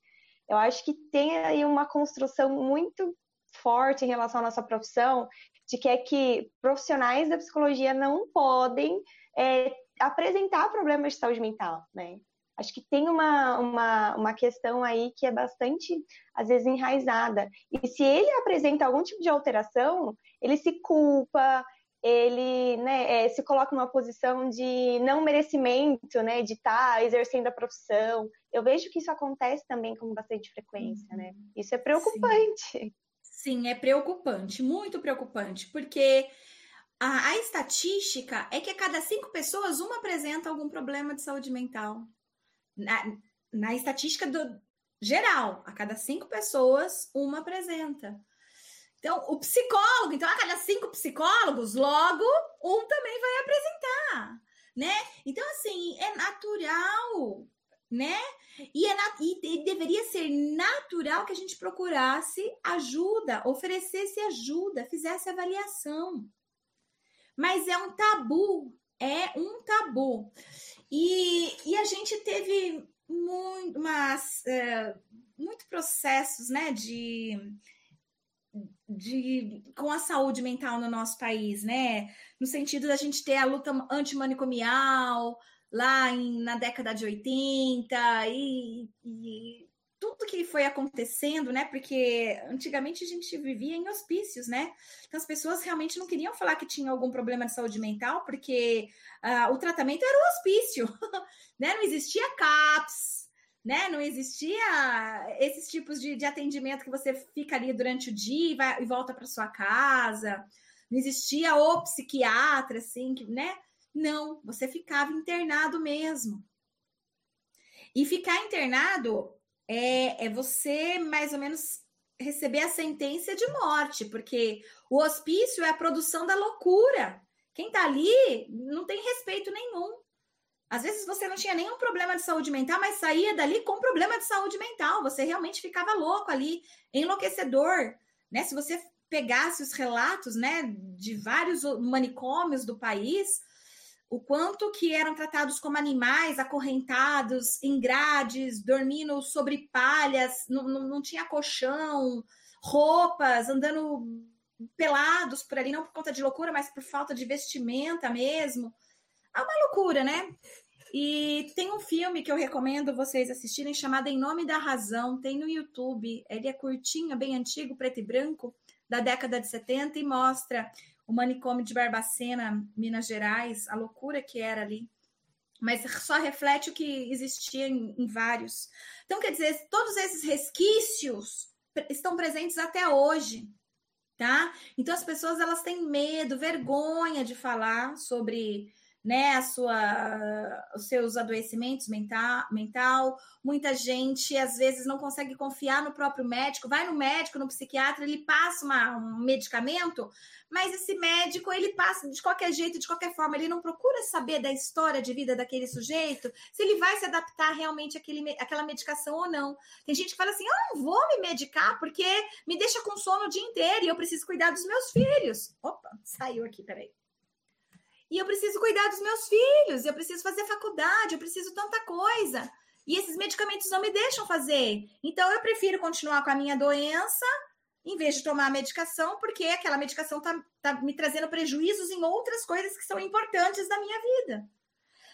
Eu acho que tem aí uma construção muito forte em relação à nossa profissão, de que é que profissionais da psicologia não podem é, apresentar problemas de saúde mental, né? Acho que tem uma, uma, uma questão aí que é bastante, às vezes, enraizada. E se ele apresenta algum tipo de alteração, ele se culpa, ele né, é, se coloca numa posição de não merecimento, né, de estar tá exercendo a profissão. Eu vejo que isso acontece também com bastante frequência, né? Uhum. Isso é preocupante. Sim, Sim é preocupante, muito preocupante, porque a, a, estatística é que a cada cinco pessoas, uma apresenta algum problema de saúde mental. Na, na estatística do geral, a cada cinco pessoas, uma apresenta. Então, o psicólogo, então, a cada cinco psicólogos, logo um também vai apresentar, né? Então, assim, é natural, né? E, é e, e deveria ser natural que a gente procurasse ajuda, oferecesse ajuda, fizesse avaliação. Mas é um tabu, é um tabu. E, e a gente teve muito, umas, é, muito processos, né, de, de com a saúde mental no nosso país, né? No sentido da gente ter a luta antimanicomial lá em, na década de 80 e, e tudo que foi acontecendo, né? Porque antigamente a gente vivia em hospícios, né? Então as pessoas realmente não queriam falar que tinha algum problema de saúde mental, porque uh, o tratamento era o hospício, né? Não existia CAPS, né? Não existia esses tipos de, de atendimento que você fica ali durante o dia e, vai, e volta para sua casa. Não existia o psiquiatra, assim, que, né? Não, você ficava internado mesmo. E ficar internado é, é você mais ou menos receber a sentença de morte, porque o hospício é a produção da loucura. Quem tá ali não tem respeito nenhum. Às vezes você não tinha nenhum problema de saúde mental, mas saía dali com problema de saúde mental. Você realmente ficava louco ali, enlouquecedor, né? Se você pegasse os relatos, né, de vários manicômios do país, o quanto que eram tratados como animais, acorrentados em grades, dormindo sobre palhas, não, não, não tinha colchão, roupas, andando pelados por ali, não por conta de loucura, mas por falta de vestimenta mesmo. É uma loucura, né? E tem um filme que eu recomendo vocês assistirem chamado Em Nome da Razão, tem no YouTube. Ele é curtinho, bem antigo, preto e branco, da década de 70 e mostra o manicômio de Barbacena, Minas Gerais, a loucura que era ali. Mas só reflete o que existia em, em vários. Então, quer dizer, todos esses resquícios estão presentes até hoje, tá? Então, as pessoas elas têm medo, vergonha de falar sobre né, a sua, os seus adoecimentos mental, mental. Muita gente às vezes não consegue confiar no próprio médico, vai no médico, no psiquiatra, ele passa uma, um medicamento, mas esse médico ele passa de qualquer jeito, de qualquer forma, ele não procura saber da história de vida daquele sujeito, se ele vai se adaptar realmente àquele, àquela medicação ou não. Tem gente que fala assim: eu não vou me medicar porque me deixa com sono o dia inteiro e eu preciso cuidar dos meus filhos. Opa, saiu aqui, peraí. E eu preciso cuidar dos meus filhos, eu preciso fazer faculdade, eu preciso tanta coisa. E esses medicamentos não me deixam fazer. Então eu prefiro continuar com a minha doença em vez de tomar a medicação, porque aquela medicação está tá me trazendo prejuízos em outras coisas que são importantes da minha vida.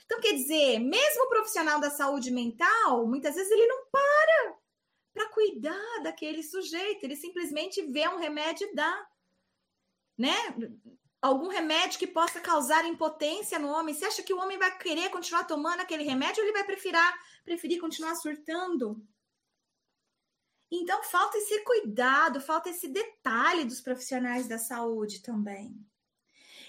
Então, quer dizer, mesmo o profissional da saúde mental, muitas vezes ele não para para cuidar daquele sujeito, ele simplesmente vê um remédio e dá. Né? Algum remédio que possa causar impotência no homem? Você acha que o homem vai querer continuar tomando aquele remédio ou ele vai preferir, preferir continuar surtando? Então, falta esse cuidado, falta esse detalhe dos profissionais da saúde também.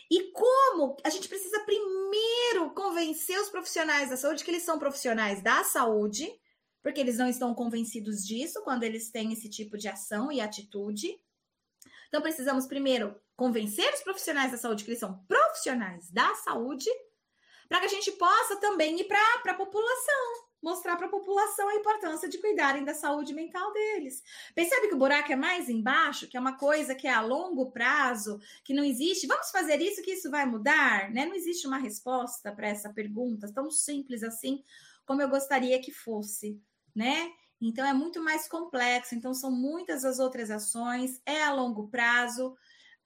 E como a gente precisa primeiro convencer os profissionais da saúde que eles são profissionais da saúde, porque eles não estão convencidos disso quando eles têm esse tipo de ação e atitude. Então, precisamos primeiro convencer os profissionais da saúde que eles são profissionais da saúde, para que a gente possa também ir para a população, mostrar para a população a importância de cuidarem da saúde mental deles. Percebe que o buraco é mais embaixo, que é uma coisa que é a longo prazo, que não existe. Vamos fazer isso que isso vai mudar, né? Não existe uma resposta para essa pergunta tão simples assim como eu gostaria que fosse, né? Então é muito mais complexo. Então são muitas as outras ações, é a longo prazo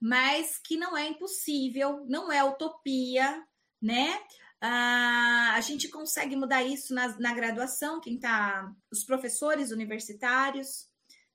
mas que não é impossível, não é utopia, né? Ah, a gente consegue mudar isso na, na graduação, quem tá, os professores universitários,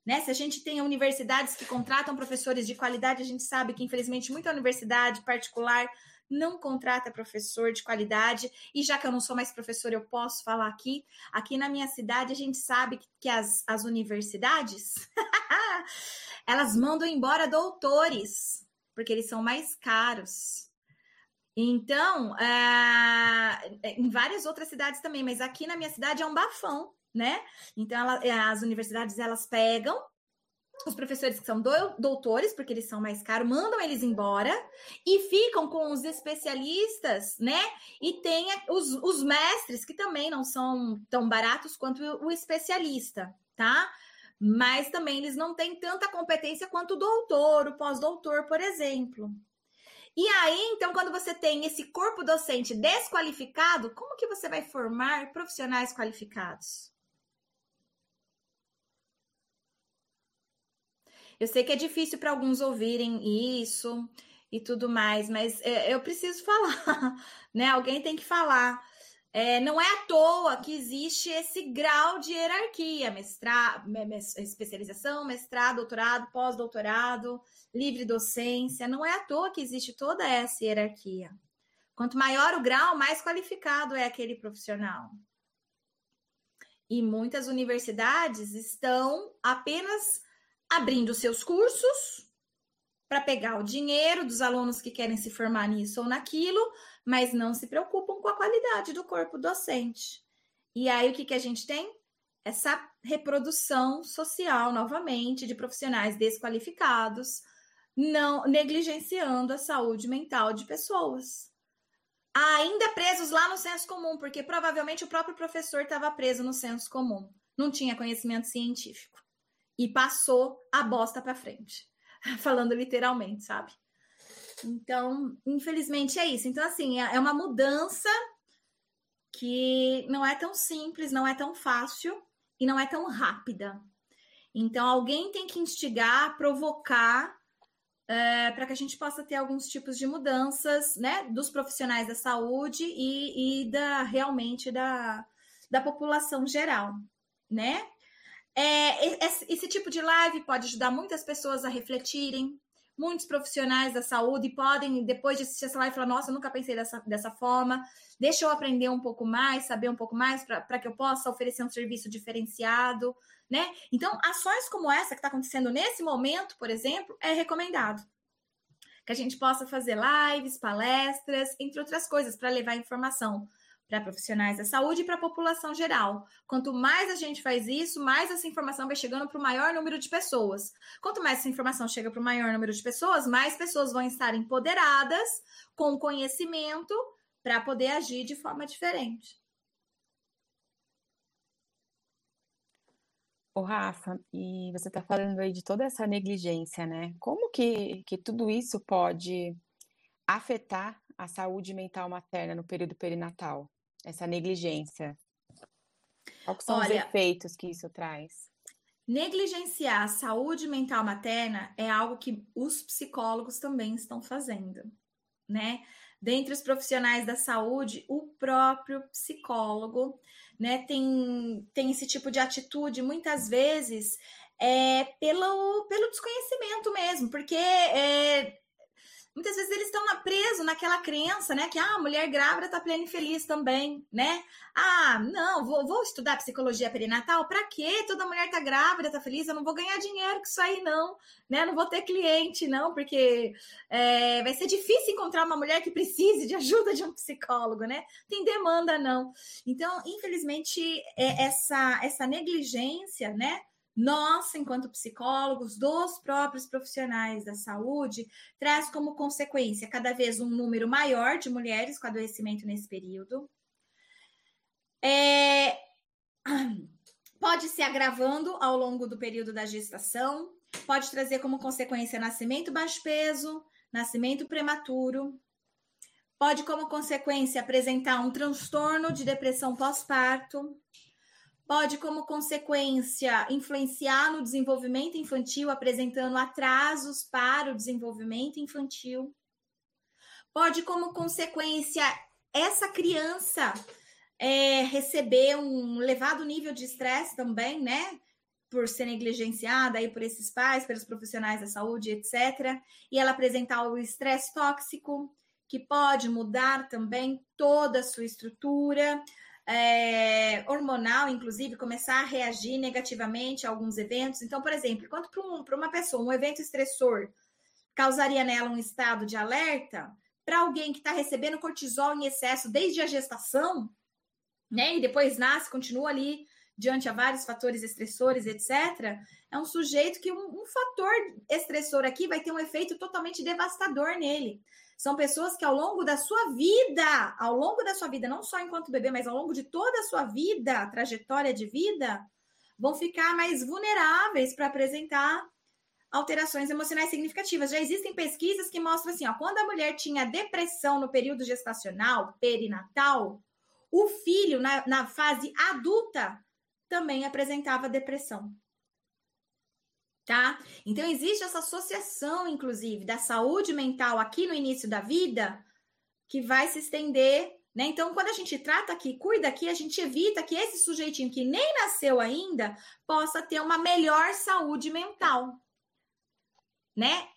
né? Se a gente tem universidades que contratam professores de qualidade, a gente sabe que, infelizmente, muita universidade particular não contrata professor de qualidade. E já que eu não sou mais professor, eu posso falar aqui. Aqui na minha cidade, a gente sabe que, as, as universidades elas mandam embora doutores, porque eles são mais caros. Então, é, em várias outras cidades também, mas aqui na minha cidade é um bafão, né? Então, ela, as universidades elas pegam os professores que são doutores, porque eles são mais caros, mandam eles embora e ficam com os especialistas, né? E tem os, os mestres, que também não são tão baratos quanto o especialista, tá? Mas também eles não têm tanta competência quanto o doutor, o pós-doutor, por exemplo. E aí, então, quando você tem esse corpo docente desqualificado, como que você vai formar profissionais qualificados? Eu sei que é difícil para alguns ouvirem isso e tudo mais, mas é, eu preciso falar, né? Alguém tem que falar. É, não é à toa que existe esse grau de hierarquia, mestrado, especialização, mestrado, doutorado, pós-doutorado, livre docência. Não é à toa que existe toda essa hierarquia. Quanto maior o grau, mais qualificado é aquele profissional. E muitas universidades estão apenas abrindo seus cursos para pegar o dinheiro dos alunos que querem se formar nisso ou naquilo, mas não se preocupam com a qualidade do corpo docente. E aí o que, que a gente tem? Essa reprodução social novamente de profissionais desqualificados, não negligenciando a saúde mental de pessoas. Ainda presos lá no senso comum, porque provavelmente o próprio professor estava preso no senso comum, não tinha conhecimento científico e passou a bosta para frente. Falando literalmente, sabe? Então, infelizmente é isso. Então, assim, é, é uma mudança que não é tão simples, não é tão fácil e não é tão rápida. Então, alguém tem que instigar, provocar, é, para que a gente possa ter alguns tipos de mudanças, né, dos profissionais da saúde e, e da realmente da, da população geral, né? É, esse tipo de live pode ajudar muitas pessoas a refletirem. Muitos profissionais da saúde podem, depois de assistir essa live, falar: Nossa, eu nunca pensei dessa, dessa forma. Deixa eu aprender um pouco mais, saber um pouco mais, para que eu possa oferecer um serviço diferenciado, né? Então, ações como essa que está acontecendo nesse momento, por exemplo, é recomendado. Que a gente possa fazer lives, palestras, entre outras coisas, para levar informação para profissionais da saúde e para a população geral. Quanto mais a gente faz isso, mais essa informação vai chegando para o maior número de pessoas. Quanto mais essa informação chega para o maior número de pessoas, mais pessoas vão estar empoderadas com conhecimento para poder agir de forma diferente. Ô, Rafa, e você está falando aí de toda essa negligência, né? Como que, que tudo isso pode afetar a saúde mental materna no período perinatal? Essa negligência? Quais são Olha, os efeitos que isso traz? Negligenciar a saúde mental materna é algo que os psicólogos também estão fazendo, né? Dentre os profissionais da saúde, o próprio psicólogo, né, tem, tem esse tipo de atitude muitas vezes é pelo, pelo desconhecimento mesmo, porque é, muitas vezes eles estão presos naquela crença, né? Que ah, a mulher grávida tá plena e feliz também, né? Ah, não, vou, vou estudar psicologia perinatal? Para quê? Toda mulher tá grávida, tá feliz, eu não vou ganhar dinheiro com isso aí, não, né? Não vou ter cliente, não, porque é, vai ser difícil encontrar uma mulher que precise de ajuda de um psicólogo, né? Tem demanda, não. Então, infelizmente, é essa, essa negligência, né? Nós, enquanto psicólogos, dos próprios profissionais da saúde, traz como consequência cada vez um número maior de mulheres com adoecimento nesse período. É... Pode se agravando ao longo do período da gestação, pode trazer como consequência nascimento baixo peso, nascimento prematuro, pode, como consequência, apresentar um transtorno de depressão pós-parto, pode, como consequência, influenciar no desenvolvimento infantil, apresentando atrasos para o desenvolvimento infantil. Pode, como consequência, essa criança é, receber um elevado nível de estresse também, né? Por ser negligenciada aí por esses pais, pelos profissionais da saúde, etc. E ela apresentar o estresse tóxico, que pode mudar também toda a sua estrutura, é, hormonal, inclusive, começar a reagir negativamente a alguns eventos. Então, por exemplo, quanto para um, uma pessoa um evento estressor causaria nela um estado de alerta, para alguém que está recebendo cortisol em excesso desde a gestação, né, e depois nasce, continua ali diante a vários fatores estressores, etc., é um sujeito que um, um fator estressor aqui vai ter um efeito totalmente devastador nele. São pessoas que ao longo da sua vida, ao longo da sua vida, não só enquanto bebê, mas ao longo de toda a sua vida, trajetória de vida, vão ficar mais vulneráveis para apresentar alterações emocionais significativas. Já existem pesquisas que mostram assim, ó, quando a mulher tinha depressão no período gestacional, perinatal, o filho na, na fase adulta também apresentava depressão tá? Então existe essa associação, inclusive, da saúde mental aqui no início da vida, que vai se estender, né? Então, quando a gente trata aqui, cuida aqui, a gente evita que esse sujeitinho que nem nasceu ainda possa ter uma melhor saúde mental. Né?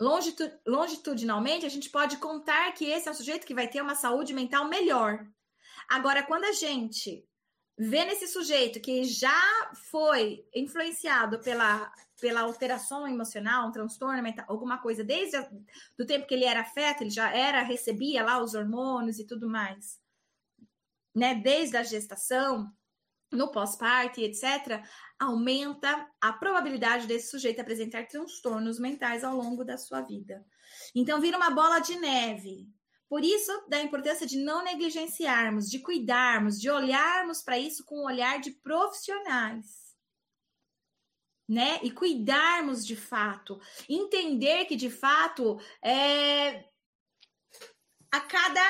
longitudinalmente, a gente pode contar que esse é o sujeito que vai ter uma saúde mental melhor. Agora, quando a gente vê nesse sujeito que já foi influenciado pela, pela alteração emocional, um transtorno mental, alguma coisa, desde o do tempo que ele era feto, ele já era, recebia lá os hormônios e tudo mais, né? Desde a gestação, no pós-parto etc., aumenta a probabilidade desse sujeito apresentar transtornos mentais ao longo da sua vida. Então, vira uma bola de neve. Por isso, da importância de não negligenciarmos, de cuidarmos, de olharmos para isso com um olhar de profissionais. Né? E cuidarmos de fato, entender que de fato é... a cada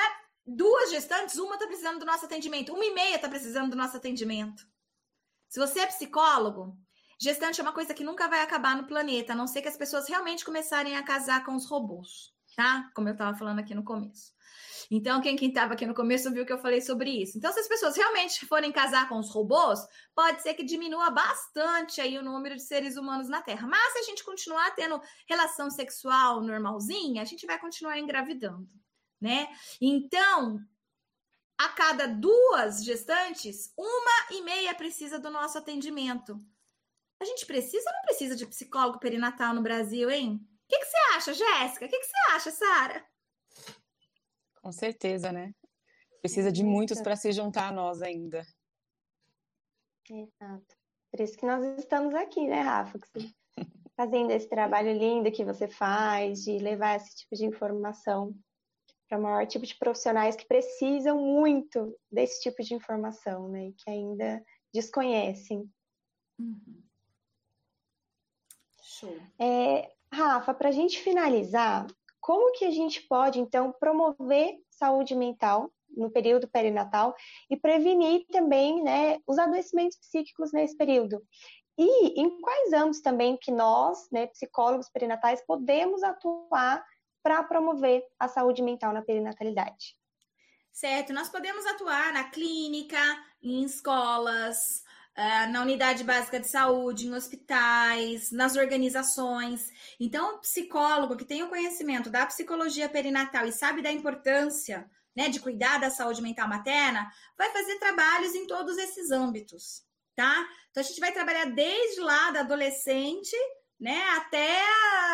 duas gestantes, uma está precisando do nosso atendimento, uma e meia está precisando do nosso atendimento. Se você é psicólogo, gestante é uma coisa que nunca vai acabar no planeta, a não ser que as pessoas realmente começarem a casar com os robôs, tá? Como eu estava falando aqui no começo. Então, quem estava aqui no começo viu que eu falei sobre isso. Então, se as pessoas realmente forem casar com os robôs, pode ser que diminua bastante aí o número de seres humanos na Terra. Mas se a gente continuar tendo relação sexual normalzinha, a gente vai continuar engravidando, né? Então, a cada duas gestantes, uma e meia precisa do nosso atendimento. A gente precisa ou não precisa de psicólogo perinatal no Brasil, hein? O que, que você acha, Jéssica? O que, que você acha, Sara? Com certeza, né? Precisa de muitos para se juntar a nós ainda. Exato. Por isso que nós estamos aqui, né, Rafa? Fazendo esse trabalho lindo que você faz, de levar esse tipo de informação para o maior tipo de profissionais que precisam muito desse tipo de informação, né? E que ainda desconhecem. Uhum. Show. É, Rafa, para a gente finalizar, como que a gente pode, então, promover saúde mental no período perinatal e prevenir também né, os adoecimentos psíquicos nesse período? E em quais âmbitos também que nós, né, psicólogos perinatais, podemos atuar para promover a saúde mental na perinatalidade? Certo, nós podemos atuar na clínica, em escolas, na unidade básica de saúde, em hospitais, nas organizações. Então, o psicólogo que tem o conhecimento da psicologia perinatal e sabe da importância né, de cuidar da saúde mental materna, vai fazer trabalhos em todos esses âmbitos, tá? Então, a gente vai trabalhar desde lá da adolescente, né, até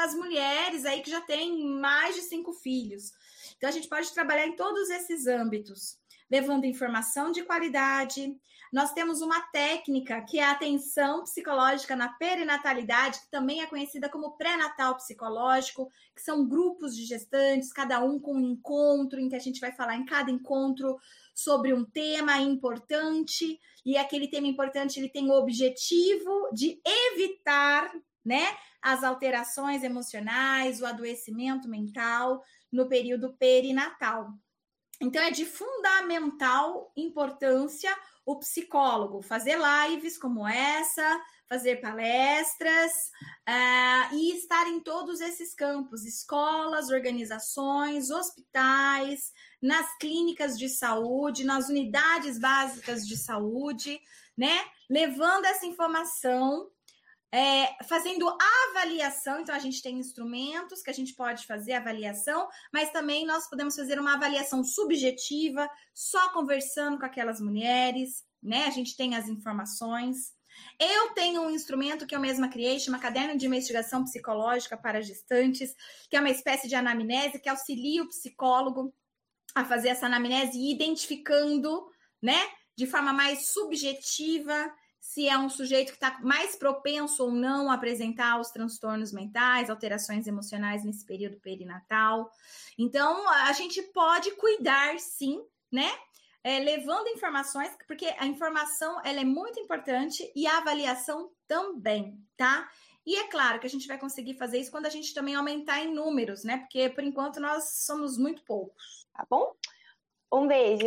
as mulheres aí que já têm mais de cinco filhos. Então, a gente pode trabalhar em todos esses âmbitos, levando informação de qualidade, nós temos uma técnica que é a atenção psicológica na perinatalidade, que também é conhecida como pré-natal psicológico, que são grupos de gestantes, cada um com um encontro, em que a gente vai falar em cada encontro sobre um tema importante, e aquele tema importante ele tem o objetivo de evitar, né, as alterações emocionais, o adoecimento mental no período perinatal. Então, é de fundamental importância o psicólogo fazer lives como essa, fazer palestras uh, e estar em todos esses campos escolas, organizações, hospitais, nas clínicas de saúde, nas unidades básicas de saúde, né? Levando essa informação é, fazendo avaliação, então a gente tem instrumentos que a gente pode fazer avaliação, mas também nós podemos fazer uma avaliação subjetiva, só conversando com aquelas mulheres, né? A gente tem as informações. Eu tenho um instrumento que eu mesma criei, chama Caderno de Investigação Psicológica para Gestantes, que é uma espécie de anamnese que auxilia o psicólogo a fazer essa anamnese identificando, né, de forma mais subjetiva se é um sujeito que está mais propenso ou não a apresentar os transtornos mentais, alterações emocionais nesse período perinatal. Então, a gente pode cuidar, sim, né? É, levando informações, porque a informação ela é muito importante e a avaliação também, tá? E é claro que a gente vai conseguir fazer isso quando a gente também aumentar em números, né? Porque por enquanto nós somos muito poucos. Tá bom? Um beijo.